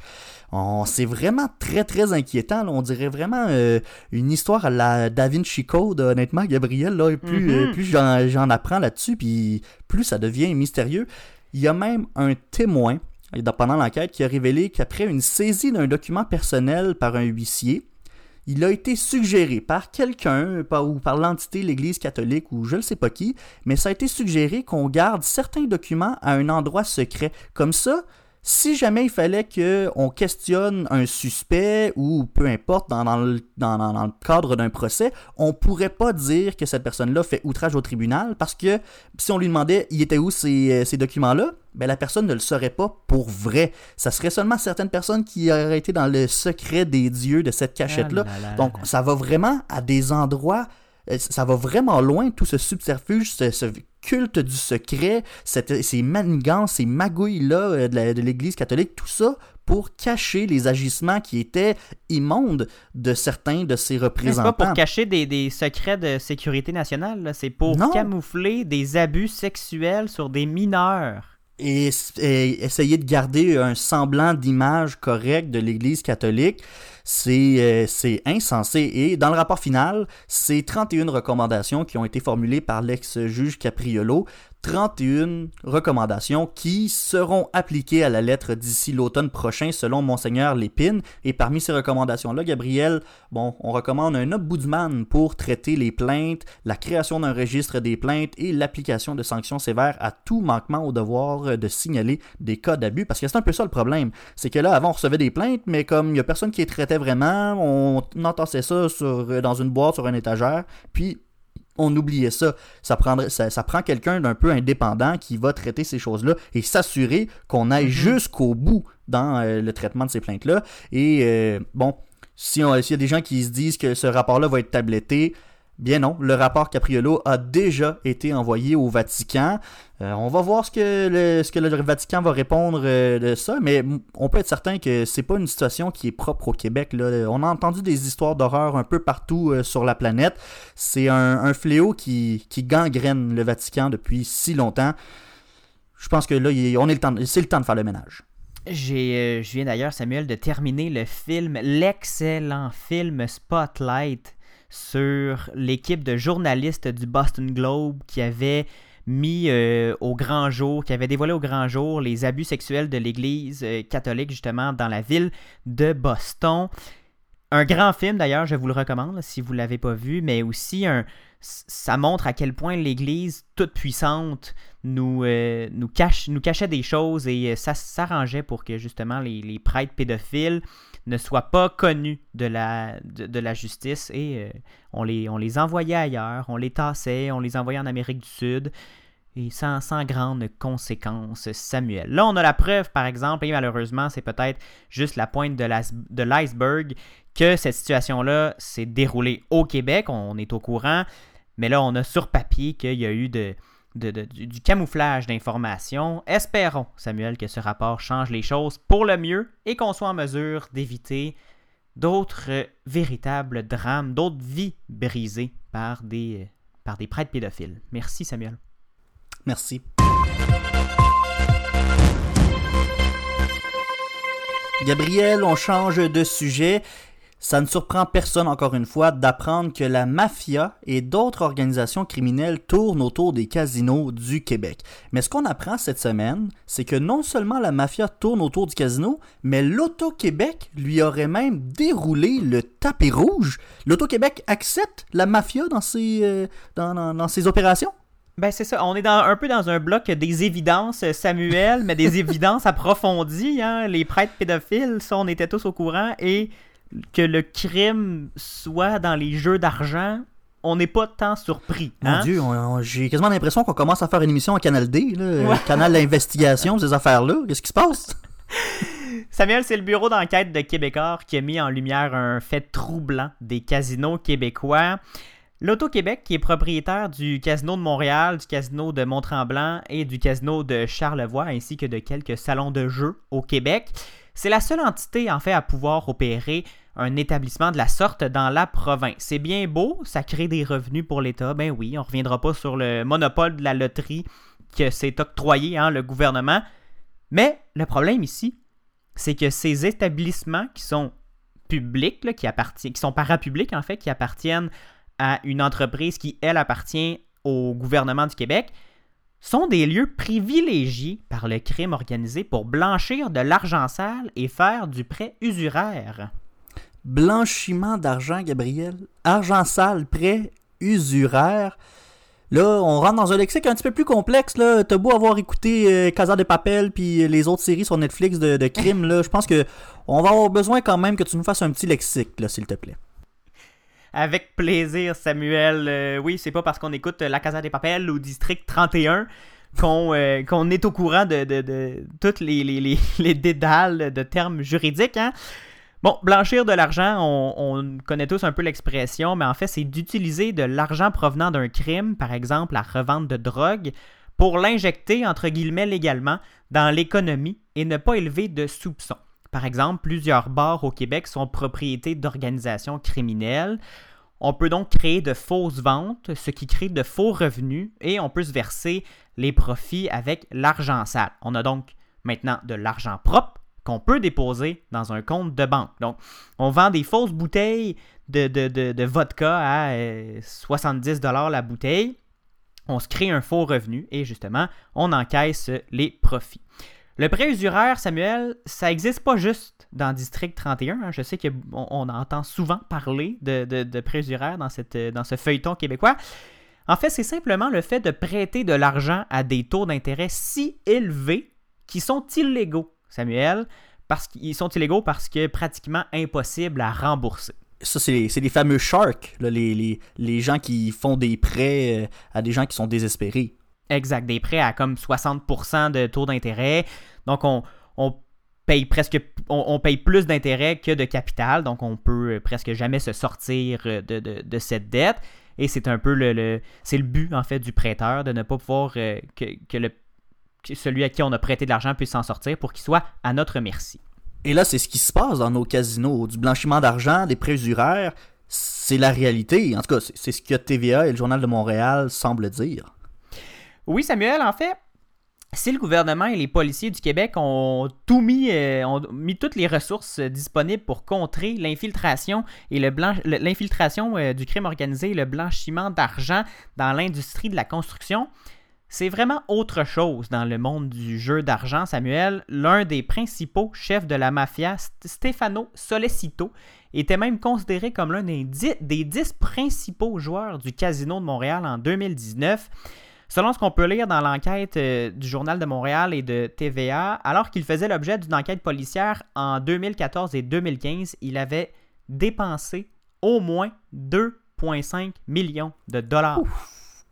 C'est vraiment très très inquiétant. On dirait vraiment euh, une histoire à la Da Vinci Code, honnêtement, Gabriel. Là, plus, euh, mm-hmm. plus j'en apprends là-dessus, puis plus ça devient mystérieux. Il y a même un témoin pendant l'enquête qui a révélé qu'après une saisie d'un document personnel par un huissier, il a été suggéré par quelqu'un ou par l'entité l'Église catholique ou je ne sais pas qui, mais ça a été suggéré qu'on garde certains documents à un endroit secret. Comme ça, si jamais il fallait qu'on questionne un suspect ou peu importe dans, le, cadre d'un procès, on pourrait pas dire que cette personne-là fait outrage au tribunal parce que si on lui demandait il était où ces, euh, ces documents-là, ben la personne ne le saurait pas pour vrai. Ça serait seulement certaines personnes qui auraient été dans le secret des dieux de cette cachette-là. Ah Donc ça va vraiment à des endroits euh, ça va vraiment loin, tout ce subterfuge, ce, culte du secret, ces manigances, ces magouilles-là euh, de l'Église catholique, tout ça pour cacher les agissements qui étaient immondes de certains de ses représentants. C'est pas pour cacher des, secrets de sécurité nationale, c'est pour camoufler des abus sexuels sur des mineurs. et, et essayer de garder un semblant d'image correcte de l'Église catholique, c'est euh, c'est insensé. Et dans le rapport final, c'est 31 recommandations qui ont été formulées par l'ex-juge Capriolo 31 recommandations qui seront appliquées à la lettre d'ici l'automne prochain selon Monseigneur Lépine. Et parmi ces recommandations-là, Gabriel, bon, on recommande un ombudsman pour traiter les plaintes, la création d'un registre des plaintes et l'application de sanctions sévères à tout manquement au devoir de signaler des cas d'abus. Parce que c'est un peu ça le problème. C'est que là, avant, on recevait des plaintes, mais comme il n'y a personne qui les traitait vraiment, on entassait ça sur, dans une boîte sur une étagère, puis on oubliait ça. Ça, prendrait, ça, prend quelqu'un d'un peu indépendant qui va traiter ces choses-là et s'assurer qu'on aille mhm. jusqu'au bout dans euh, le traitement de ces plaintes-là. Et euh, bon, si s'il y a des gens qui se disent que ce rapport-là va être tabletté, Bien non, le rapport Capriolo a déjà été envoyé au Vatican. Euh, on va voir ce que, le, Vatican va répondre euh, de ça, mais on peut être certain que c'est pas une situation qui est propre au Québec. On a entendu des histoires d'horreur un peu partout euh, sur la planète. C'est un, fléau qui, gangrène le Vatican depuis si longtemps. Je pense que là, on est le temps, c'est le temps de faire le ménage. Je viens d'ailleurs, Samuel, de terminer le film, l'excellent film Spotlight sur l'équipe de journalistes du Boston Globe qui avait mis euh, au grand jour, qui avait dévoilé au grand jour les abus sexuels de l'Église euh, catholique justement dans la ville de Boston. Un grand film d'ailleurs, je vous le recommande si vous ne l'avez pas vu, mais aussi un, ça montre à quel point l'Église toute puissante nous, euh, nous, cache, nous cachait des choses et ça s'arrangeait pour que justement les, les prêtres pédophiles ne soient pas connus de la, justice et euh, on, les, envoyait ailleurs, on les tassait, on les envoyait en Amérique du Sud et sans, sans grandes conséquences, Samuel. Là, on a la preuve, par exemple, et malheureusement, c'est peut-être juste la pointe de l'iceberg, que cette situation-là s'est déroulée au Québec, on est au courant, mais là, on a sur papier qu'il y a eu de, du, camouflage d'informations. Espérons, Samuel, que ce rapport change les choses pour le mieux et qu'on soit en mesure d'éviter d'autres véritables drames, d'autres vies brisées par des, par des prêtres pédophiles. Merci, Samuel. Merci. Gabriel, on change de sujet ça ne surprend personne, encore une fois, d'apprendre que la mafia et d'autres organisations criminelles tournent autour des casinos du Québec. Mais ce qu'on apprend cette semaine, c'est que non seulement la mafia tourne autour du casino, mais l'Auto-Québec lui aurait même déroulé le tapis rouge. L'Auto-Québec accepte la mafia dans ses, euh, dans, ses opérations? Ben c'est ça, on est dans, un peu dans un bloc des évidences, Samuel, mais des évidences approfondies. Hein? Les prêtres pédophiles, ça on était tous au courant, et que le crime soit dans les jeux d'argent, on n'est pas tant surpris. Mon hein? Dieu, j'ai quasiment l'impression qu'on commence à faire une émission à Canal D, là, canal d'investigation, ces affaires-là. Qu'est-ce qui se passe? Samuel, c'est le bureau d'enquête de Québécois qui a mis en lumière un fait troublant des casinos québécois. L'Auto-Québec, qui est propriétaire du Casino de Montréal, du Casino de Mont-Tremblant et du Casino de Charlevoix, ainsi que de quelques salons de jeux au Québec, c'est la seule entité en fait à pouvoir opérer un établissement de la sorte dans la province. C'est bien beau, ça crée des revenus pour l'État, ben oui, on ne reviendra pas sur le monopole de la loterie que s'est octroyé hein, le gouvernement. Mais le problème ici, c'est que ces établissements qui sont publics, qui, qui sont parapublics en fait, qui appartiennent à une entreprise qui, elle, appartient au gouvernement du Québec, sont des lieux privilégiés par le crime organisé pour blanchir de l'argent sale et faire du prêt usuraire. Blanchiment d'argent, Gabriel. Argent sale, prêt usuraire. Là, on rentre dans un lexique un petit peu plus complexe. Là. T'as beau avoir écouté euh, Casa de Papel puis les autres séries sur Netflix de, de crime. Là. Je pense que on va avoir besoin quand même que tu nous fasses un petit lexique, s'il te plaît. Avec plaisir, Samuel. Euh, oui, c'est pas parce qu'on écoute La Casa des Papel ou District 31 euh, qu'on est au courant de, de, toutes les, les, les, dédales de termes juridiques. Hein. Bon, blanchir de l'argent, on, on, connaît tous un peu l'expression, mais en fait, c'est d'utiliser de l'argent provenant d'un crime, par exemple la revente de drogue, pour l'injecter, entre guillemets, légalement dans l'économie et ne pas élever de soupçons. Par exemple, plusieurs bars au Québec sont propriétés d'organisations criminelles. On peut donc créer de fausses ventes, ce qui crée de faux revenus, et on peut se verser les profits avec l'argent sale. On a donc maintenant de l'argent propre qu'on peut déposer dans un compte de banque. Donc, on vend des fausses bouteilles de, vodka à euh, 70 la bouteille. On se crée un faux revenu et justement, on encaisse les profits. Le prêt usuraire, Samuel, ça n'existe pas juste dans District 31. hein. Je sais qu'on on entend souvent parler de, de, prêt usuraire dans, ce feuilleton québécois. En fait, c'est simplement le fait de prêter de l'argent à des taux d'intérêt si élevés qui sont illégaux, Samuel, parce qu'ils sont illégaux parce que pratiquement impossible à rembourser. Ça, c'est les, les fameux sharks, les gens qui font des prêts euh, à des gens qui sont désespérés. Exact, des prêts à comme 60% de taux d'intérêt. Donc, on, on paye presque on, paye plus d'intérêt que de capital. Donc, on peut euh, presque jamais se sortir euh, de, de- de cette dette. Et c'est un peu le, le- c'est le but, en fait, du prêteur, de ne pas pouvoir euh, que, que le, que celui à qui on a prêté de l'argent puisse s'en sortir pour qu'il soit à notre merci. Et là, c'est ce qui se passe dans nos casinos. Du blanchiment d'argent, des prêts usuraires, c'est la réalité. En tout cas, c'est ce que TVA et le Journal de Montréal semblent dire. Oui, Samuel, en fait, si le gouvernement et les policiers du Québec ont euh, mis toutes les ressources disponibles pour contrer l'infiltration et l'infiltration euh, du crime organisé et le blanchiment d'argent dans l'industrie de la construction, c'est vraiment autre chose dans le monde du jeu d'argent, Samuel. L'un des principaux chefs de la mafia, St- Stefano Solecito, était même considéré comme l'un des dix principaux joueurs du Casino de Montréal en 2019. Selon ce qu'on peut lire dans l'enquête euh, du Journal de Montréal et de TVA, alors qu'il faisait l'objet d'une enquête policière en 2014 et 2015, il avait dépensé au moins 2,5 millions de dollars.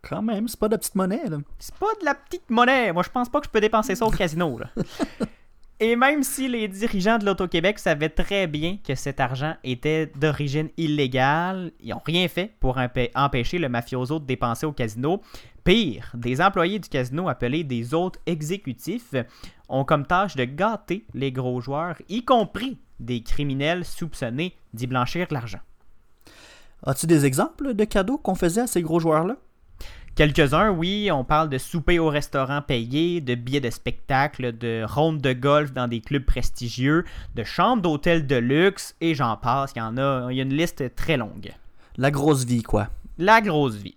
Quand même, c'est pas de la petite monnaie, là. C'est pas de la petite monnaie. Moi, je pense pas que je peux dépenser ça au casino. là. Et même si les dirigeants de l'Auto-Québec savaient très bien que cet argent était d'origine illégale, ils n'ont rien fait pour empê- empêcher le mafioso de dépenser au casino. Pire, des employés du casino appelés des autres exécutifs ont comme tâche de gâter les gros joueurs, y compris des criminels soupçonnés d'y blanchir de l'argent. As-tu des exemples de cadeaux qu'on faisait à ces gros joueurs-là? Quelques-uns, oui, on parle de souper au restaurant payé, de billets de spectacle, de rondes de golf dans des clubs prestigieux, de chambres d'hôtel de luxe, et j'en passe, il y en a, il y a une liste très longue. La grosse vie, quoi. La grosse vie.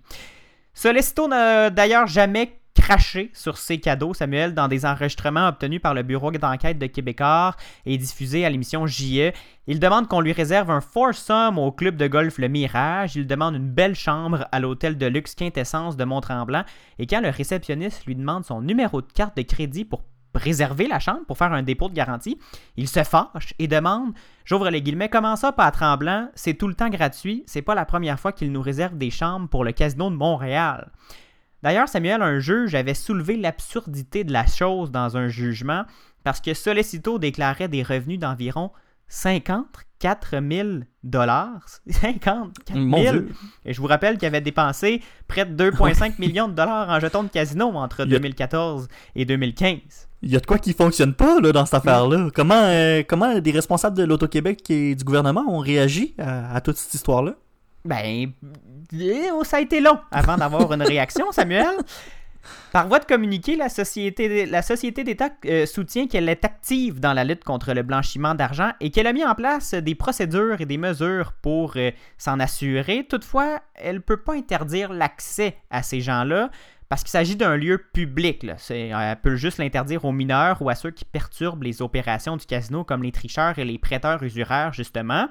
Solicito n'a d'ailleurs jamais craché sur ses cadeaux, Samuel, dans des enregistrements obtenus par le bureau d'enquête de Québécois et diffusés à l'émission JE. Il demande qu'on lui réserve un foursome au club de golf Le Mirage. Il demande une belle chambre à l'hôtel de luxe Quintessence de Mont-Tremblant. Et quand le réceptionniste lui demande son numéro de carte de crédit pour réserver la chambre, pour faire un dépôt de garantie, il se fâche et demande, j'ouvre les guillemets, comment ça, pas à Tremblant, c'est tout le temps gratuit, c'est pas la première fois qu'il nous réserve des chambres pour le casino de Montréal. D'ailleurs, Samuel, un juge avait soulevé l'absurdité de la chose dans un jugement parce que Solicito déclarait des revenus d'environ 54 000 dollars. 54 000. Mon Dieu. Et je vous rappelle qu'il avait dépensé près de 2,5 millions de dollars en jetons de casino entre Il y a- 2014 et 2015. Il y a de quoi qui fonctionne pas là, dans cette affaire-là. Comment, euh, comment des responsables de l'Auto-Québec et du gouvernement ont réagi à, à toute cette histoire-là? Ben, eh, oh, ça a été long avant d'avoir une réaction, Samuel. Par voie de communiqué, la société, d'État euh, soutient qu'elle est active dans la lutte contre le blanchiment d'argent et qu'elle a mis en place des procédures et des mesures pour euh, s'en assurer. Toutefois, elle ne peut pas interdire l'accès à ces gens-là parce qu'il s'agit d'un lieu public. C'est- Elle peut juste l'interdire aux mineurs ou à ceux qui perturbent les opérations du casino comme les tricheurs et les prêteurs usuraires, justement.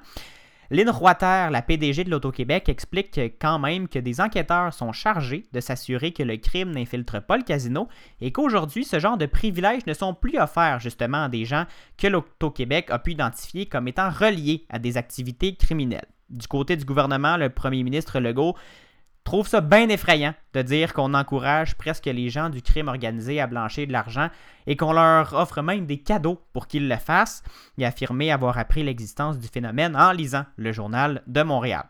Lynn Roiter, la PDG de l'Auto-Québec, explique que- quand même que des enquêteurs sont chargés de s'assurer que le crime n'infiltre pas le casino et qu'aujourd'hui, ce genre de privilèges ne sont plus offerts justement à des gens que l'Auto-Québec a pu identifier comme étant reliés à des activités criminelles. Du côté du gouvernement, le premier ministre Legault trouve ça bien effrayant de dire qu'on encourage presque les gens du crime organisé à blanchir de l'argent et qu'on leur offre même des cadeaux pour qu'ils le fassent. Il a affirmé avoir appris l'existence du phénomène en lisant le journal de Montréal.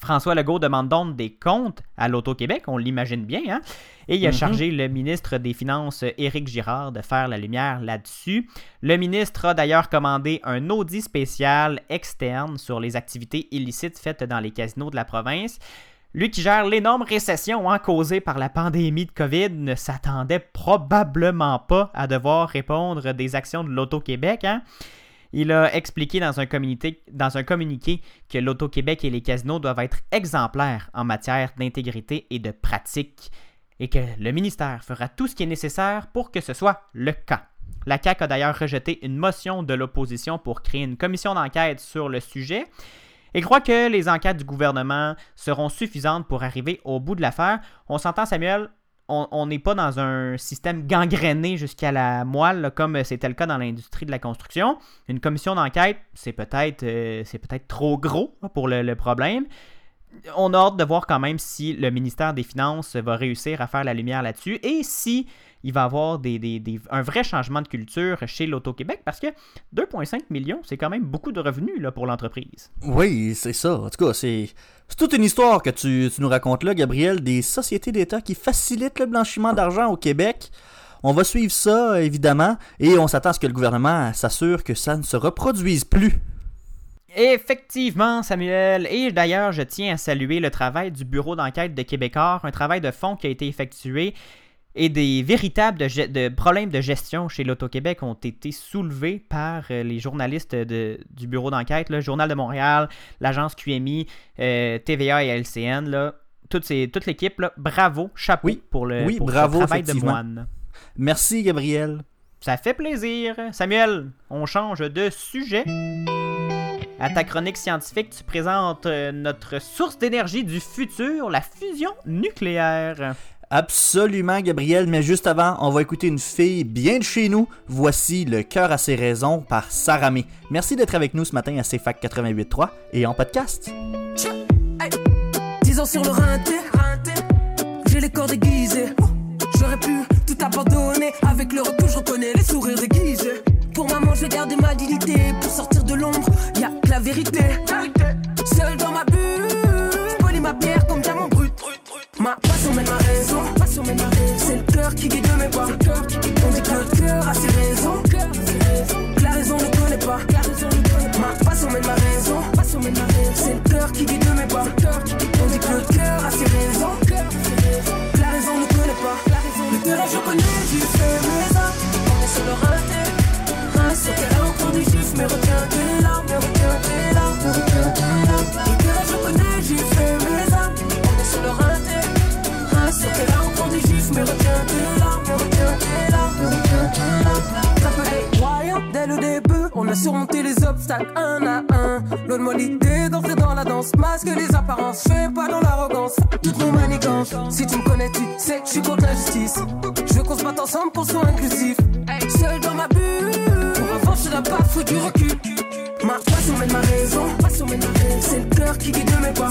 François Legault demande donc des comptes à l'Auto-Québec, on l'imagine bien, hein? et il a Mhm. chargé le ministre des Finances, Éric Girard, de faire la lumière là-dessus. Le ministre a d'ailleurs commandé un audit spécial externe sur les activités illicites faites dans les casinos de la province. Lui qui gère l'énorme récession hein, causée par la pandémie de COVID ne s'attendait probablement pas à devoir répondre des actions de l'Auto-Québec. hein. Il a expliqué dans un, communiqué, dans un communiqué que l'Auto-Québec et les casinos doivent être exemplaires en matière d'intégrité et de pratique et que le ministère fera tout ce qui est nécessaire pour que ce soit le cas. La CAQ a d'ailleurs rejeté une motion de l'opposition pour créer une commission d'enquête sur le sujet et croit que les enquêtes du gouvernement seront suffisantes pour arriver au bout de l'affaire. On s'entend, Samuel, on n'est pas dans un système gangréné jusqu'à la moelle, comme c'était le cas dans l'industrie de la construction. Une commission d'enquête, c'est peut-être euh, trop gros pour le, le problème. On a hâte de voir quand même si le ministère des Finances va réussir à faire la lumière là-dessus et si il va y avoir des, des- des- un vrai changement de culture chez l'Auto-Québec parce que 2,5 millions, c'est quand même beaucoup de revenus là, pour l'entreprise. Oui, c'est ça. En tout cas, c'est c'est toute une histoire que tu, tu nous racontes là, Gabriel, des sociétés d'État qui facilitent le blanchiment d'argent au Québec. On va suivre ça, évidemment, et on s'attend à ce que le gouvernement s'assure que ça ne se reproduise plus. Effectivement, Samuel. Et d'ailleurs, je tiens à saluer le travail du Bureau d'enquête de Québécois, un travail de fond qui a été effectué et des véritables de problèmes de gestion chez l'Auto-Québec ont été soulevés par euh, les journalistes de- du Bureau d'enquête, le Journal de Montréal, l'agence QMI, euh, TVA et LCN. Là, toute, ces- toute l'équipe, là, bravo, chapeau Oui. pour le Oui, pour ce bravo, travail de moine. Merci, Gabriel. Ça fait plaisir. Samuel, on change de sujet. À ta chronique scientifique, tu présentes euh, notre source d'énergie du futur, la fusion nucléaire. Absolument, Gabriel, mais juste avant, on va écouter une fille bien de chez nous. Voici Le cœur à ses raisons par Sarah May. Merci d'être avec nous ce matin à CFAC 88.3 et en podcast. 10 ans sur le rinté, j'ai les corps déguisés. J'aurais pu tout abandonner. Avec le recul, je reconnais les sourires déguisés. Pour maman, je vais garder ma dignité. Pour sortir de l'ombre, y a que la vérité. Surmonté les obstacles un à un. Loin de moi l'idée d'entrer dans la danse, masque les apparences, fais pas dans l'arrogance, toutes nos manigances. Si tu me connais, tu sais que je suis contre l'injustice. Je veux qu'on se batte ensemble pour soit inclusif. Seul dans ma bulle, pour avancer là pas, faut du recul. Ma passion mène ma raison. C'est le cœur qui guide mes pas.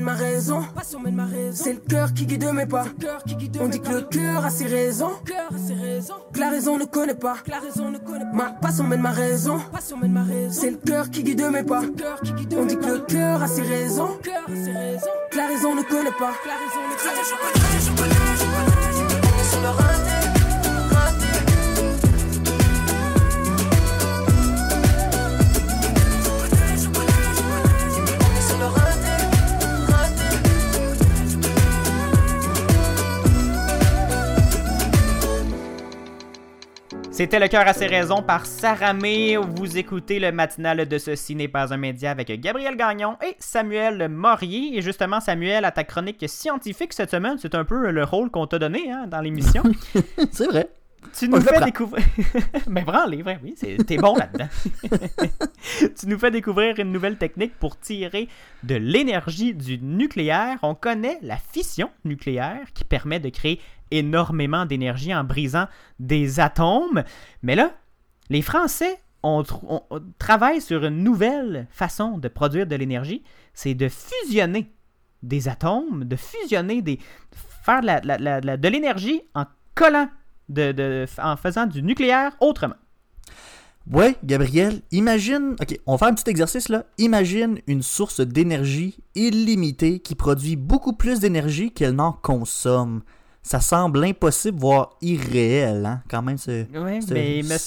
ma raison. C'est le cœur qui guide mes pas. On dit que le cœur a ses raisons. Que la raison ne connaît pas. Ma passion mène ma raison. C'est le cœur qui guide mes pas. On dit que le cœur a ses raisons. Que la raison ne connaît pas. C'était Le cœur à ses raisons par Saramé. Vous écoutez le matinal de Ceci n'est pas un média avec Gabriel Gagnon et Samuel Morier. Et justement, Samuel, à ta chronique scientifique cette semaine, c'est un peu le rôle qu'on t'a donné hein, dans l'émission. C'est vrai. Tu nous fais découvrir. Mais branle, vrai, oui, t'es bon là-dedans. tu nous fais découvrir une nouvelle technique pour tirer de l'énergie du nucléaire. On connaît la fission nucléaire qui permet de créer énormément d'énergie en brisant des atomes. Mais là, les Français on, sur une nouvelle façon de produire de l'énergie. C'est de fusionner des atomes, de fusionner des. faire de l'énergie en collant de- en faisant du nucléaire autrement. Ouais, Gabriel, imagine. Ok, on va faire un petit exercice là. Imagine une source d'énergie illimitée qui produit beaucoup plus d'énergie qu'elle n'en consomme. Ça semble impossible, voire irréel, hein, quand même. C'est- mais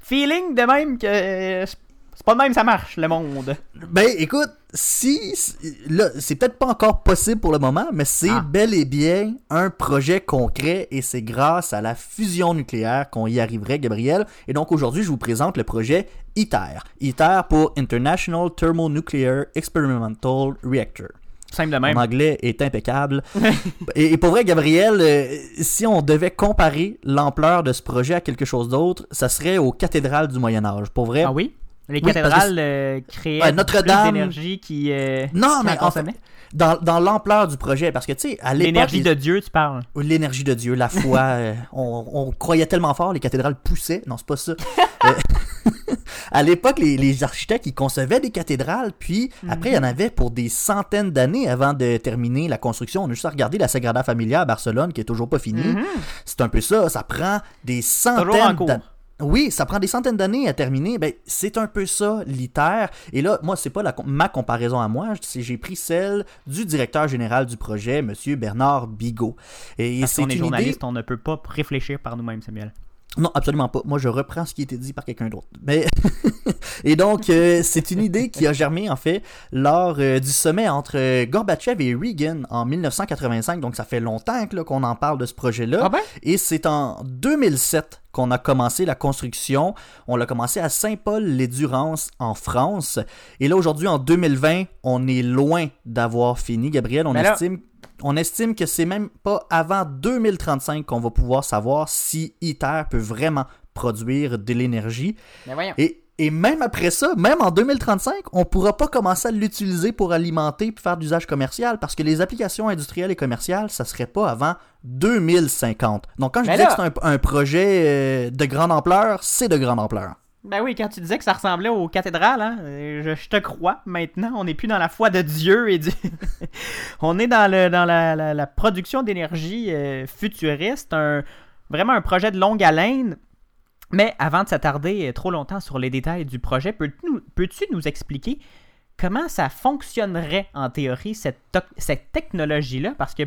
feeling de même que euh, c'est pas de même ça marche le monde. Ben, écoute, si. Là, c'est peut-être pas encore possible pour le moment, mais c'est Ah. bel et bien un projet concret et c'est grâce à la fusion nucléaire qu'on y arriverait, Gabriel. Et donc aujourd'hui, je vous présente le projet ITER. ITER pour International Thermonuclear Experimental Reactor. Simple de Mon anglais est impeccable. et, et pour vrai, Gabriel, euh, si on devait comparer l'ampleur de ce projet à quelque chose d'autre, ça serait aux cathédrales du Moyen Âge. Pour vrai, Ah oui? Les Oui, parce que cathédrales euh, créaient Ouais, plus Notre-Dame- d'énergie qui. euh, Non, qui mais en en fait, consommait? Dans, dans l'ampleur du projet, parce que tu sais, à l'époque. L'énergie de Dieu, tu parles. L'énergie de Dieu, la foi, euh, on, on croyait tellement fort, les cathédrales poussaient. Non, c'est pas ça. Euh, à l'époque, les, les architectes, ils concevaient des cathédrales, puis après, il y en avait pour des centaines d'années avant de terminer la construction. On a juste à regarder la Sagrada Familia à Barcelone, qui est toujours pas finie. Mhm. C'est un peu ça, ça prend des centaines d'années. Oui, ça prend des centaines d'années à terminer. Ben, c'est un peu ça, l'ITER. Et là, moi, c'est pas la, ma comparaison à moi. c'est- J'ai pris celle du directeur général du projet, M. Bernard Bigot. Et c'est qu'on est idée- journaliste, on ne peut pas réfléchir par nous-mêmes, Samuel. Non, absolument pas. Moi, je reprends ce qui a été dit par quelqu'un d'autre. Mais et donc, euh, c'est une idée qui a germé en fait lors euh, du sommet entre euh, Gorbatchev et Reagan en 1985. Donc, ça fait longtemps qu'on en parle de ce projet-là. Ah ben? Et c'est en 2007 qu'on a commencé la construction. On l'a commencé à Saint-Paul-les-Durances en France. Et là, aujourd'hui, en 2020, on est loin d'avoir fini, Gabriel. On Mais là- estime on estime que c'est même pas avant 2035 qu'on va pouvoir savoir si ITER peut vraiment produire de l'énergie. Et, et même après ça, même en 2035, on pourra pas commencer à l'utiliser pour alimenter et faire d'usage commercial parce que les applications industrielles et commerciales, ça serait pas avant 2050. Donc quand je disais que c'est un, un projet euh, de grande ampleur, c'est de grande ampleur. Ben oui, quand tu disais que ça ressemblait aux cathédrales, hein, je, te crois. Maintenant, on n'est plus dans la foi de Dieu et on est dans, la, production d'énergie euh, futuriste, vraiment un projet de longue haleine. Mais avant de s'attarder euh, trop longtemps sur les détails du projet, peux-tu nous, expliquer comment ça fonctionnerait en théorie, cette, technologie-là? Parce que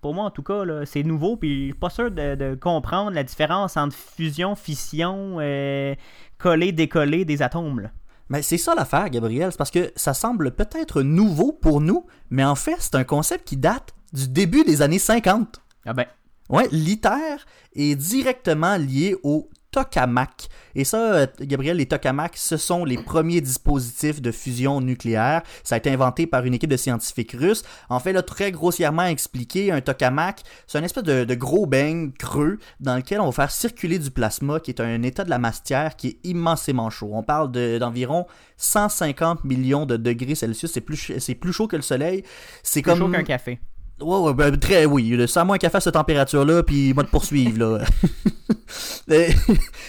pour moi, en tout cas, c'est nouveau, puis je suis pas sûr de, de comprendre la différence entre fusion, fission, euh, coller, décoller des atomes. là. Mais c'est ça l'affaire, Gabriel, c'est parce que ça semble peut-être nouveau pour nous, mais en fait, c'est un concept qui date du début des années 50. Ah ben, Ouais, l'ITER est directement lié au tokamak. Et ça, euh, Gabriel, les tokamaks, ce sont les premiers dispositifs de fusion nucléaire. Ça a été inventé par une équipe de scientifiques russes. En fait, là, très grossièrement expliqué, un tokamak, c'est un espèce de, de gros beigne creux dans lequel on va faire circuler du plasma, qui est un état de la matière qui est immensément chaud. On parle de- d'environ 150 millions de degrés Celsius. C'est plus, plus chaud que le soleil. C'est plus comme chaud qu'un café. Ouais, ouais, ben, très, oui. Sans moins qu'à faire cette température-là, puis moi de poursuivre, là. Mais-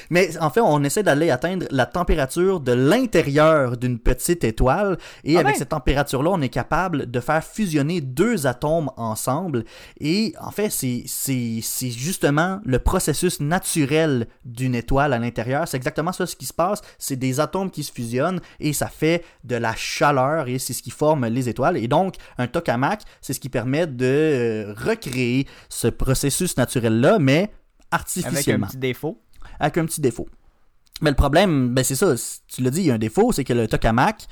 Mais en fait, on essaie d'aller atteindre la température de l'intérieur d'une petite étoile. Et Ah avec ben. cette température-là, on est capable de faire fusionner deux atomes ensemble. Et en fait, c'est justement le processus naturel d'une étoile à l'intérieur. C'est exactement ça ce qui se passe. C'est des atomes qui se fusionnent et ça fait de la chaleur et c'est ce qui forme les étoiles. Et donc, un tokamak, c'est ce qui permet de euh, recréer ce processus naturel-là, mais Avec un artificiellement petit défaut. avec un petit défaut. Mais le problème, ben c'est ça, tu l'as dit, il y a un défaut, c'est que le tokamak,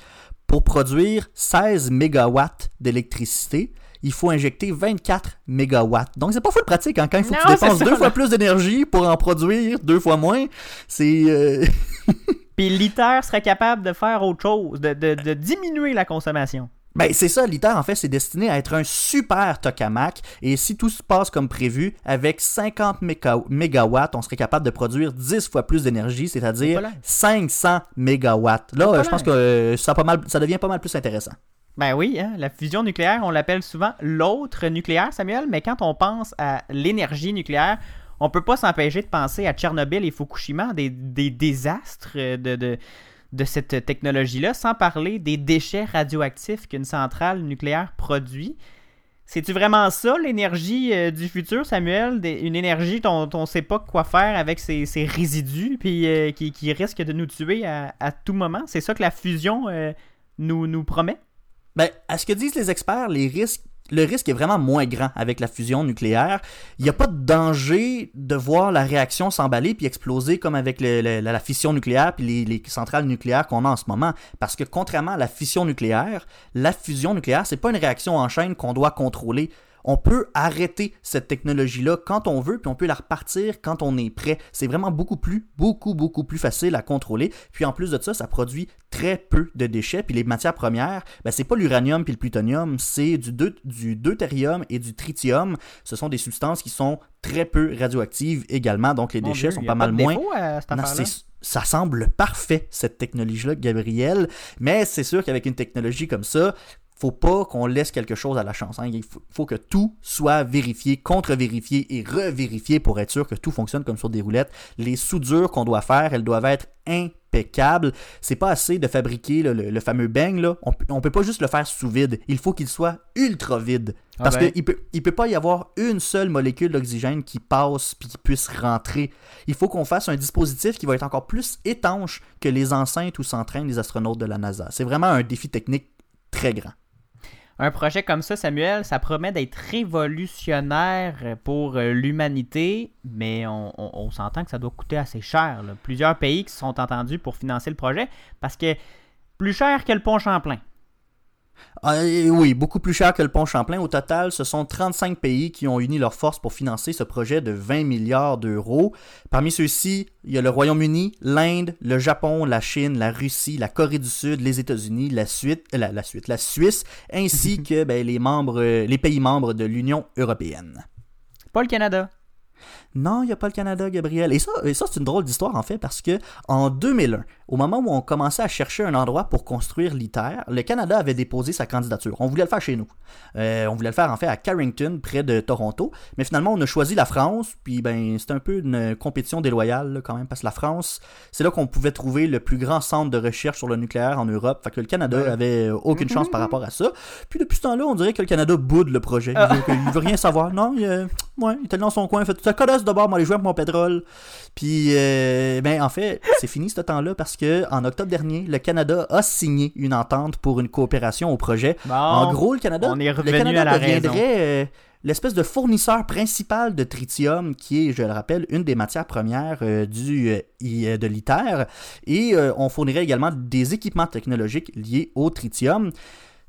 Pour produire 16 mégawatts d'électricité, il faut injecter 24 mégawatts. Donc, c'est pas full pratique hein, quand il faut que tu dépenses deux fois plus d'énergie pour en produire deux fois moins. C'est. euh, Puis l'ITER serait capable de faire autre chose, de, de- de diminuer la consommation. Ben, c'est ça, l'ITER, en fait, c'est destiné à être un super tokamak. Et si tout se passe comme prévu, avec 50 méga- mégawatts, on serait capable de produire 10 fois plus d'énergie, c'est-à-dire Voilà. 500 mégawatts. Là, euh, je pense que euh, ça, a pas mal, ça devient pas mal plus intéressant. Ben oui, hein, la fusion nucléaire, on l'appelle souvent l'autre nucléaire, Samuel, mais quand on pense à l'énergie nucléaire, on peut pas s'empêcher de penser à Tchernobyl et Fukushima, des, des désastres de, de, de cette technologie-là, sans parler des déchets radioactifs qu'une centrale nucléaire produit. C'est-tu vraiment ça, l'énergie euh, du futur, Samuel? Une énergie dont on ne sait pas quoi faire avec ces, résidus, puis euh, qui, qui risque de nous tuer à, à tout moment? C'est ça que la fusion euh, nous, nous promet? Ben, à ce que disent les experts, les risques, le risque est vraiment moins grand avec la fusion nucléaire. Il n'y a pas de danger de voir la réaction s'emballer puis exploser comme avec la fission nucléaire puis les, les centrales nucléaires qu'on a en ce moment. Parce que contrairement à la fission nucléaire, la fusion nucléaire, c'est pas une réaction en chaîne qu'on doit contrôler. On peut arrêter cette technologie-là quand on veut, puis on peut la repartir quand on est prêt. C'est vraiment beaucoup plus, beaucoup, beaucoup plus facile à contrôler. Puis en plus de ça, ça produit très peu de déchets. Puis les matières premières, ben, c'est pas l'uranium puis le plutonium, c'est du, deut- du deutérium et du tritium. Ce sont des substances qui sont très peu radioactives également, donc les Mon déchets Dieu, sont pas mal de moins. à cette Non, ça semble parfait, cette technologie-là, Gabriel. Mais c'est sûr qu'avec une technologie comme ça, faut pas qu'on laisse quelque chose à la chance. hein. Il faut, faut que tout soit vérifié, contre-vérifié et revérifié pour être sûr que tout fonctionne comme sur des roulettes. Les soudures qu'on doit faire, elles doivent être impeccables. C'est pas assez de fabriquer le, le fameux bang. Là. On, on peut pas juste le faire sous vide. Il faut qu'il soit ultra vide. Ah Parce ben. qu'il peut, il peut pas y avoir une seule molécule d'oxygène qui passe puis qui puisse rentrer. Il faut qu'on fasse un dispositif qui va être encore plus étanche que les enceintes où s'entraînent les astronautes de la NASA. C'est vraiment un défi technique très grand. Un projet comme ça, Samuel, ça promet d'être révolutionnaire pour euh, l'humanité, mais on, s'entend que ça doit coûter assez cher. Plusieurs pays qui se sont entendus pour financer le projet, parce que plus cher que le pont Champlain. Ah, oui, beaucoup plus cher que le pont Champlain. Au total, ce sont 35 pays qui ont uni leurs forces pour financer ce projet de 20 milliards d'euros. Parmi ceux-ci, il y a le Royaume-Uni, l'Inde, le Japon, la Chine, la Russie, la Corée du Sud, les États-Unis, la, euh, la, la, Suite, la Suisse, ainsi que ben, les, membres, euh, les pays membres de l'Union européenne. Pas le Canada. Non, il n'y a pas le Canada, Gabriel. Et ça, et ça c'est une drôle d'histoire, en fait, parce que en 2001, au moment où on commençait à chercher un endroit pour construire l'ITER, le Canada avait déposé sa candidature. On voulait le faire chez nous. Euh, on voulait le faire, en fait, à Carrington, près de Toronto. Mais finalement, on a choisi la France, puis ben, c'était un peu une compétition déloyale, là, quand même, parce que la France, c'est là qu'on pouvait trouver le plus grand centre de recherche sur le nucléaire en Europe. Fait que le Canada avait euh, aucune chance par rapport à ça. Puis depuis ce temps-là, on dirait que le Canada boude le projet. Il veut, il veut rien savoir. Non, il, euh, ouais, il était dans son coin. Il fait tout ça. Codasse de bord, moi, les jouer avec mon pétrole. Puis, euh, ben, en fait, c'est fini ce temps-là parce que en octobre dernier, le Canada a signé une entente pour une coopération au projet. Bon, en gros, le Canada, on est le Canada à la deviendrait euh, l'espèce de fournisseur principal de tritium, qui est, je le rappelle, une des matières premières euh, du, euh, de l'ITER. Et on fournirait également des équipements technologiques liés au tritium.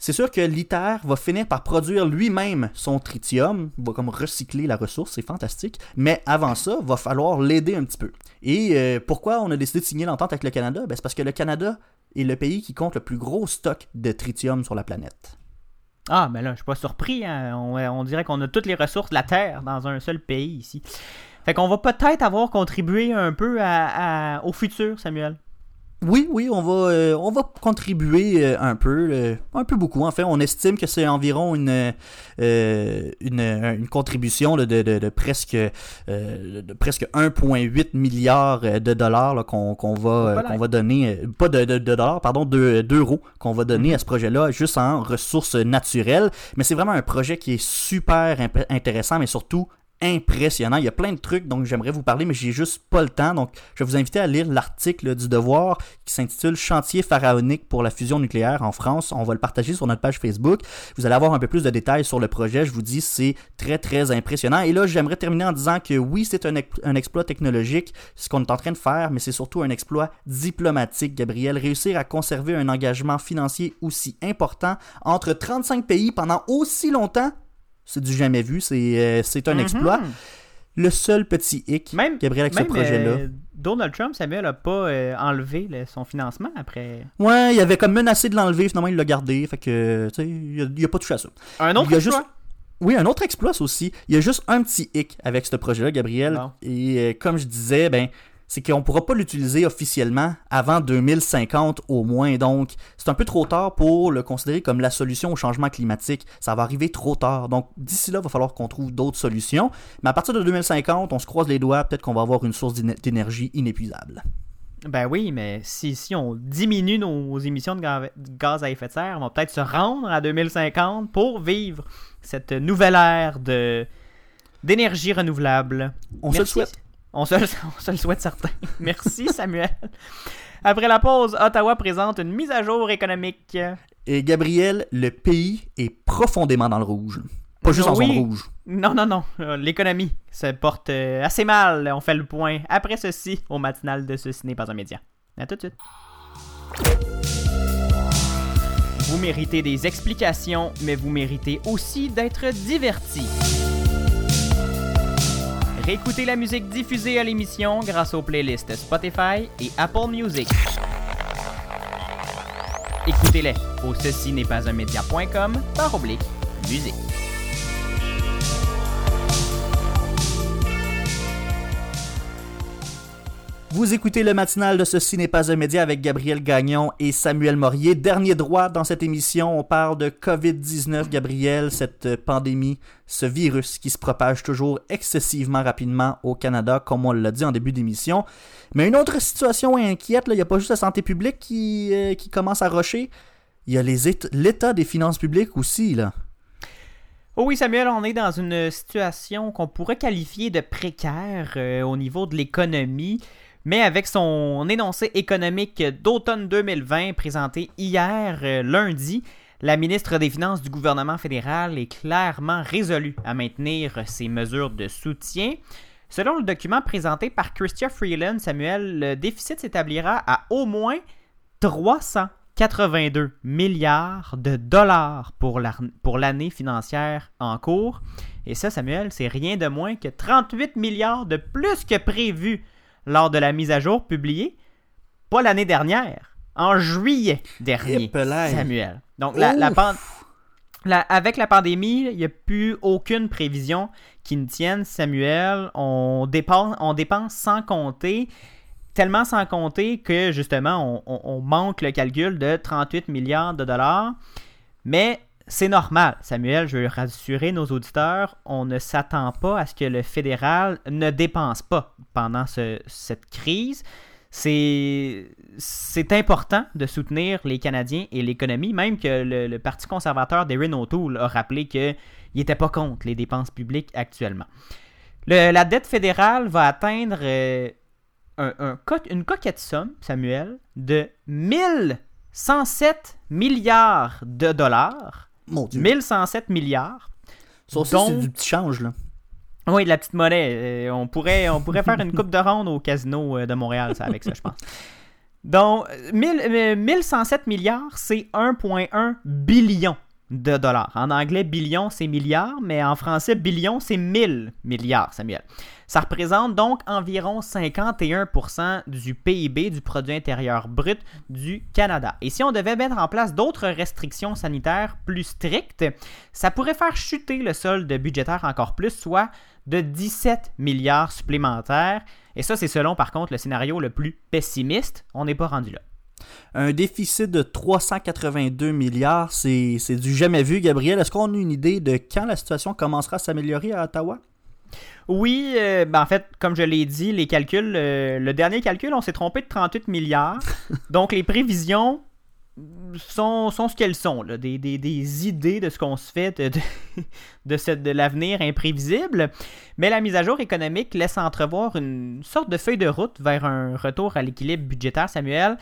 C'est sûr que l'ITER va finir par produire lui-même son tritium, va comme recycler la ressource, c'est fantastique, mais avant ça, va falloir l'aider un petit peu. Et euh, pourquoi on a décidé de signer l'entente avec le Canada? Ben, C'est parce que le Canada est le pays qui compte le plus gros stock de tritium sur la planète. Ah, mais là, je suis pas surpris. hein. On, on dirait qu'on a toutes les ressources de la Terre dans un seul pays ici. Fait qu'on va peut-être avoir contribué un peu au futur, Samuel. Oui, oui, on va, euh, on va contribuer euh, un peu, euh, un peu beaucoup. En fait, on estime que c'est environ une, une, une contribution là, de, de- de presque, euh, de presque 1,8 milliard de dollars qu'on qu'on va, Voilà. qu'on va donner, pas de, de- de dollars, pardon, de- d'euros qu'on va donner à ce projet-là, juste en ressources naturelles. Mais c'est vraiment un projet qui est super intéressant, mais surtout impressionnant. Il y a plein de trucs dont j'aimerais vous parler, mais j'ai juste pas le temps. Donc, je vais vous inviter à lire l'article du Devoir qui s'intitule Chantier pharaonique pour la fusion nucléaire en France. On va le partager sur notre page Facebook. Vous allez avoir un peu plus de détails sur le projet. Je vous dis, c'est très, très impressionnant. Et là, j'aimerais terminer en disant que oui, c'est un, un exploit technologique, ce qu'on est en train de faire, mais c'est surtout un exploit diplomatique, Gabriel. Réussir à conserver un engagement financier aussi important entre 35 pays pendant aussi longtemps, c'est du jamais vu, c'est euh, c'est un Mhm. exploit. Le seul petit hic, Même, Gabriel, avec même, ce projet-là. euh, Donald Trump, Samuel, n'a pas euh, enlevé le- son financement après. Ouais, il avait comme menacé de l'enlever, finalement il l'a gardé, fait que, tu sais, il, a- il a pas touché à ça. Un autre Il exploit? juste- Oui, un autre exploit aussi. Il y a juste un petit hic avec ce projet-là, Gabriel. Et euh, comme je disais, ben, c'est qu'on pourra pas l'utiliser officiellement avant 2050 au moins. Donc, c'est un peu trop tard pour le considérer comme la solution au changement climatique. Ça va arriver trop tard. Donc, d'ici là, il va falloir qu'on trouve d'autres solutions. Mais à partir de 2050, on se croise les doigts, peut-être qu'on va avoir une source d'éne- d'énergie inépuisable. Ben oui, mais si, si on diminue nos émissions de ga- de gaz à effet de serre, on va peut-être se rendre à 2050 pour vivre cette nouvelle ère de d'énergie renouvelable. On se le souhaite. On se, le- on se le souhaite certain. Merci Samuel. Après la pause, Ottawa présente une mise à jour économique. Et Gabriel, le pays est profondément dans le rouge. Pas juste en Oui. zone rouge. Non, non, non. Euh, L'économie se porte euh, assez mal. On fait le point après ceci au matinal de Ceci n'est pas un média. À tout de suite. Vous méritez des explications, mais vous méritez aussi d'être divertis. Réécoutez la musique diffusée à l'émission grâce aux playlists Spotify et Apple Music. Écoutez-les au ceci n'est pas un média.com par oblique musique. Vous écoutez le matinal de Ceci n'est pas un média avec Gabriel Gagnon et Samuel Morier. Dernier droit dans cette émission, on parle de COVID-19, Gabriel, cette pandémie, ce virus qui se propage toujours excessivement rapidement au Canada, comme on l'a dit en début d'émission. Mais une autre situation inquiète, il n'y a pas juste la santé publique qui, euh, commence à rocher, il y a l'état des finances publiques aussi, là. Oh oui, Samuel, on est dans une situation qu'on pourrait qualifier de précaire euh, au niveau de l'économie, mais avec son énoncé économique d'automne 2020 présenté hier euh, lundi, la ministre des Finances du gouvernement fédéral est clairement résolue à maintenir ses mesures de soutien. Selon le document présenté par Christian Freeland, Samuel, le déficit s'établira à au moins 382 milliards de dollars pour l'ar- pour l'année financière en cours. Et ça, Samuel, c'est rien de moins que 38 milliards de plus que prévu lors de la mise à jour publiée, pas l'année dernière, en juillet dernier. Samuel. Donc, la, avec la pandémie, il n'y a plus aucune prévision qui ne tienne, Samuel. On dépense, on dépense sans compter, tellement sans compter que justement, on, on- on manque le calcul de 38 milliards de dollars. Mais c'est normal, Samuel, je veux rassurer nos auditeurs, on ne s'attend pas à ce que le fédéral ne dépense pas pendant ce- cette crise. C'est important de soutenir les Canadiens et l'économie, même que le, Parti conservateur d'Erin O'Toole a rappelé qu'il n'était pas contre les dépenses publiques actuellement. Le- la dette fédérale va atteindre euh, une coquette somme, Samuel, de 1107 milliards de dollars. Mon Dieu. 1107 milliards. Ça aussi, c'est du petit change, là. Oui, de la petite monnaie. Euh, on, pourrait, on pourrait faire une coupe de ronde au casino euh, de Montréal ça, avec ça, je pense. Donc, euh, 1000, euh, 1107 milliards, c'est 1,1 billion de dollars. En anglais, billion, c'est milliard, mais en français, billion, c'est 1000 milliards, Samuel. Ça représente donc environ 51% du PIB, du produit intérieur brut du Canada. Et si on devait mettre en place d'autres restrictions sanitaires plus strictes, ça pourrait faire chuter le solde budgétaire encore plus, soit de 17 milliards supplémentaires. Et ça, c'est selon, par contre, le scénario le plus pessimiste. On n'est pas rendu là. Un déficit de 382 milliards, c'est du jamais vu, Gabriel. Est-ce qu'on a une idée de quand la situation commencera à s'améliorer à Ottawa? Oui, euh, ben en fait, comme je l'ai dit, les calculs, euh, le dernier calcul, on s'est trompé de 38 milliards. Donc les prévisions sont, sont ce qu'elles sont, là, des, des- des idées de ce qu'on se fait de, de, de, ce- de l'avenir imprévisible. Mais la mise à jour économique laisse entrevoir une sorte de feuille de route vers un retour à l'équilibre budgétaire, Samuel.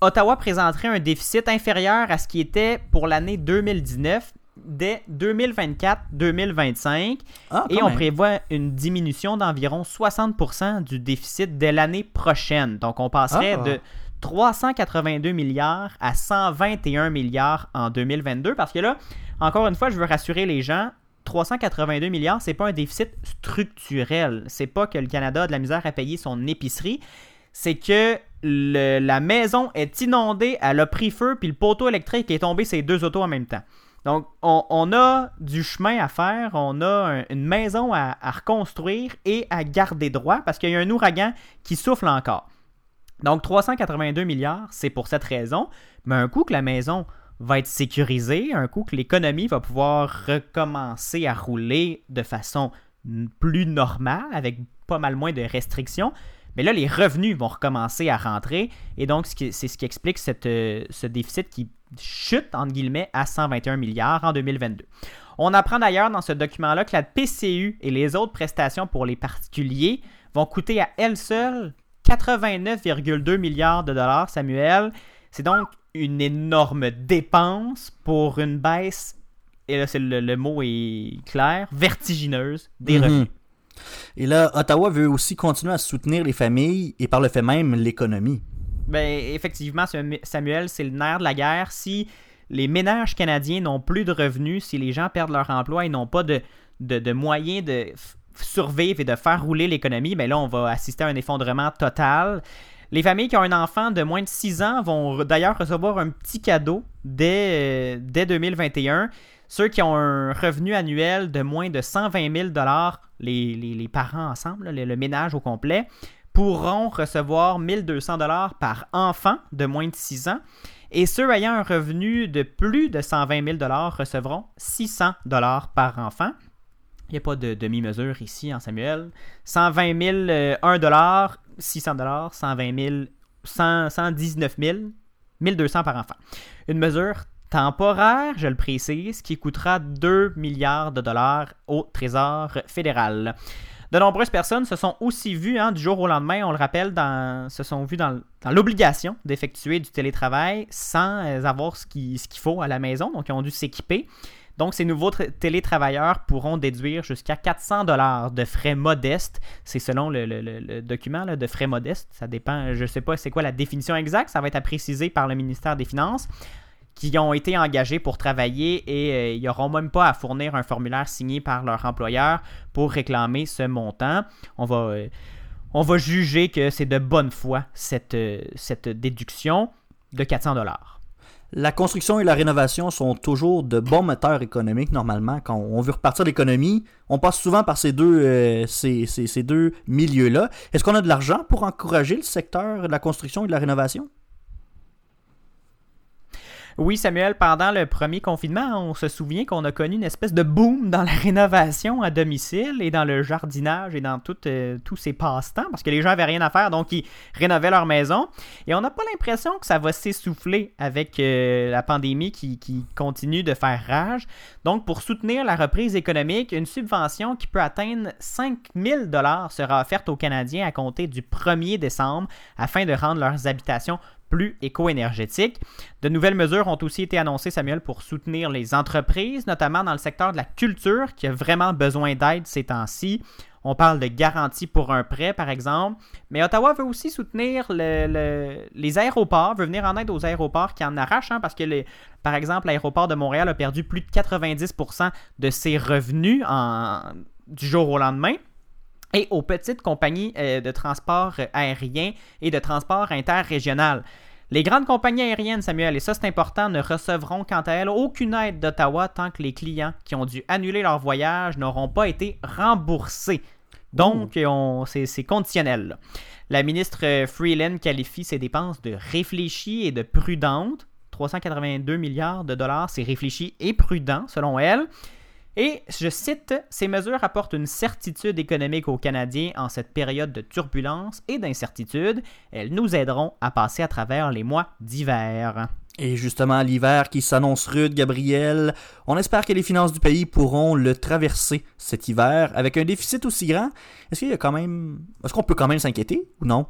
Ottawa présenterait un déficit inférieur à ce qui était pour l'année 2019 dès 2024-2025 Ah, et on même. prévoit une diminution d'environ 60% du déficit dès l'année prochaine. Donc on passerait Ah. de 382 milliards à 121 milliards en 2022 parce que là, encore une fois, je veux rassurer les gens, 382 milliards, c'est pas un déficit structurel. C'est pas que le Canada a de la misère à payer son épicerie. C'est que la maison est inondée, elle a pris feu, puis le poteau électrique est tombé ces deux autos en même temps. Donc, on, a du chemin à faire, on a un- une maison à, à reconstruire et à garder droit parce qu'il y a un ouragan qui souffle encore. Donc, 382 milliards, c'est pour cette raison. Mais un coup que la maison va être sécurisée, un coup que l'économie va pouvoir recommencer à rouler de façon plus normale, avec pas mal moins de restrictions, mais là, les revenus vont recommencer à rentrer. Et donc, c'est ce qui explique cette, euh, ce déficit qui chute, entre guillemets, à 121 milliards en 2022. On apprend d'ailleurs dans ce document-là que la PCU et les autres prestations pour les particuliers vont coûter à elles seules 89,2 milliards de dollars, Samuel. C'est donc une énorme dépense pour une baisse, et là c'est le, le mot est clair, vertigineuse des Mhm. revenus. Et là, Ottawa veut aussi continuer à soutenir les familles et par le fait même l'économie. Ben, effectivement, Sam- Samuel, c'est le nerf de la guerre. Si les ménages canadiens n'ont plus de revenus, si les gens perdent leur emploi et n'ont pas de, de, moyens de survivre et de faire rouler l'économie, ben là, on va assister à un effondrement total. Les familles qui ont un enfant de moins de 6 ans vont d'ailleurs recevoir un petit cadeau dès, euh, dès 2021. Ceux qui ont un revenu annuel de moins de 120 000 les, les, parents ensemble, le, ménage au complet, pourront recevoir 1200 dollars par enfant de moins de 6 ans. Et ceux ayant un revenu de plus de 120 000 dollars recevront 600 dollars par enfant. Il n'y a pas de demi-mesure ici en Samuel. 120 000, euh, 1 dollar, 600 dollars, 120 000, 100, 119 000, 1200 par enfant. Une mesure temporaire, je le précise, qui coûtera 2 milliards de dollars au Trésor fédéral. De nombreuses personnes se sont aussi vues hein, du jour au lendemain, on le rappelle, se sont vues dans, l'obligation d'effectuer du télétravail sans euh, avoir ce qu'il faut à la maison, donc ils ont dû s'équiper. Donc, ces nouveaux tra- télétravailleurs pourront déduire jusqu'à 400 dollars de frais modestes. C'est selon le, document de frais modestes. Ça dépend, je ne sais pas c'est quoi la définition exacte. Ça va être à préciser par le ministère des Finances qui ont été engagés pour travailler et euh, ils n'auront même pas à fournir un formulaire signé par leur employeur pour réclamer ce montant. On va, euh, juger que c'est de bonne foi cette, euh, déduction de 400 dollars. La construction et la rénovation sont toujours de bons moteurs économiques normalement. Quand on veut repartir l'économie, on passe souvent par ces deux milieux-là. Est-ce qu'on a de l'argent pour encourager le secteur de la construction et de la rénovation? Oui, Samuel, pendant le premier confinement, on se souvient qu'on a connu une espèce de boom dans la rénovation à domicile et dans le jardinage et dans euh, tous ces passe-temps parce que les gens avaient rien à faire, donc ils rénovaient leur maison. Et on n'a pas l'impression que ça va s'essouffler avec euh, la pandémie qui, qui continue de faire rage. Donc, pour soutenir la reprise économique, une subvention qui peut atteindre 5 000 sera offerte aux Canadiens à compter du 1er décembre afin de rendre leurs habitations plus éco-énergétiques. De nouvelles mesures ont aussi été annoncées, Samuel, pour soutenir les entreprises, notamment dans le secteur de la culture qui a vraiment besoin d'aide ces temps-ci. On parle de garantie pour un prêt, par exemple. Mais Ottawa veut aussi soutenir le- le- les aéroports, veut venir en aide aux aéroports qui en arrachent, hein, parce que, par exemple, l'aéroport de Montréal a perdu plus de 90% de ses revenus en- du jour au lendemain et aux petites compagnies euh, de transport euh, aérien et de transport interrégional. Les grandes compagnies aériennes, Samuel, et ça c'est important, ne recevront quant à elles aucune aide d'Ottawa tant que les clients qui ont dû annuler leur voyage n'auront pas été remboursés. Donc, on- c'est conditionnel. là. La ministre euh, Freeland qualifie ces dépenses de réfléchies et de prudentes. 382 milliards de dollars, c'est réfléchi et prudent selon elle. Et je cite, ces mesures apportent une certitude économique aux Canadiens en cette période de turbulence et d'incertitude. Elles nous aideront à passer à travers les mois d'hiver. Et justement, l'hiver qui s'annonce rude, Gabriel, on espère que les finances du pays pourront le traverser cet hiver avec un déficit aussi grand. Est-ce qu'il y a quand même, est-ce qu'on peut quand même s'inquiéter ou non?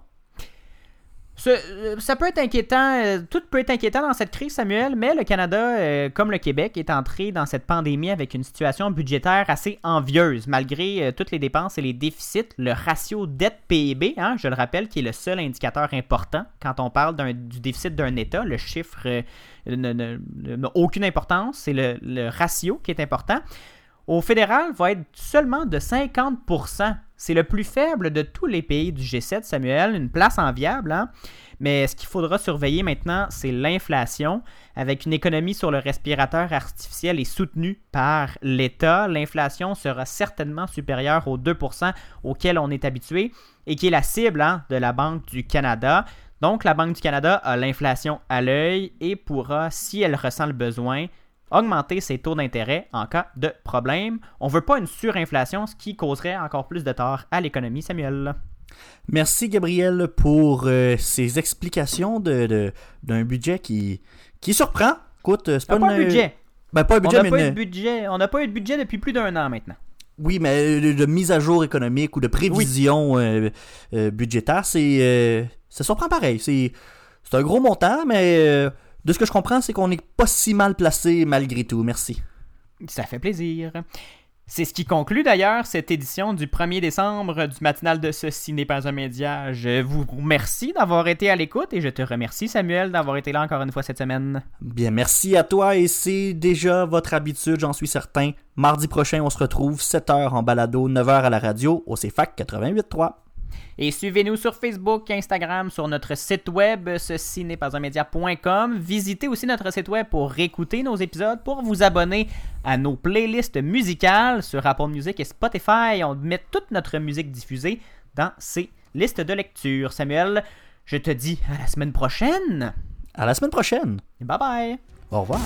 Ça peut être inquiétant, euh, tout peut être inquiétant dans cette crise, Samuel, mais le Canada, euh, comme le Québec, est entré dans cette pandémie avec une situation budgétaire assez envieuse, malgré euh, toutes les dépenses et les déficits. Le ratio dette-PIB, hein, je le rappelle, qui est le seul indicateur important quand on parle du déficit d'un État, le chiffre euh, n'a aucune importance, c'est le, le ratio qui est important. Au fédéral, va être seulement de 50%. C'est le plus faible de tous les pays du G7, Samuel. Une place enviable, hein? Mais ce qu'il faudra surveiller maintenant, c'est l'inflation. Avec une économie sur le respirateur artificiel et soutenue par l'État, l'inflation sera certainement supérieure aux 2% auquel on est habitué et qui est la cible hein, de la Banque du Canada. Donc, la Banque du Canada a l'inflation à l'œil et pourra, si elle ressent le besoin, augmenter ses taux d'intérêt en cas de problème. On veut pas une surinflation, ce qui causerait encore plus de tort à l'économie, Samuel. Merci Gabriel pour euh, ces explications de, de- d'un budget qui, qui surprend. Écoute, euh, c'est pas, pas un une- budget. Ben, pas un On budget, n'a mais pas, eu une- de budget. on n'a pas eu de budget depuis plus d'un an maintenant. Oui, mais de, de mise à jour économique ou de prévision euh, euh, budgétaire, c'est euh, ça surprend pareil. C'est c'est un gros montant, mais euh, de ce que je comprends, c'est qu'on n'est pas si mal placé malgré tout. Merci. Ça fait plaisir. C'est ce qui conclut d'ailleurs cette édition du 1er décembre du matinal de Ceci n'est pas un média. Je vous remercie d'avoir été à l'écoute et je te remercie Samuel d'avoir été là encore une fois cette semaine. Bien, merci à toi et c'est déjà votre habitude, j'en suis certain. Mardi prochain, on se retrouve 7h en balado, 9h à la radio au CFAC 88.3. Et suivez-nous sur Facebook, Instagram, sur notre site web, ceci n'est pas un média.com. Visitez aussi notre site web pour réécouter nos épisodes, pour vous abonner à nos playlists musicales sur Apple Music et Spotify. On met toute notre musique diffusée dans ces listes de lecture. Samuel, je te dis à la semaine prochaine. À la semaine prochaine. Bye bye. Au revoir.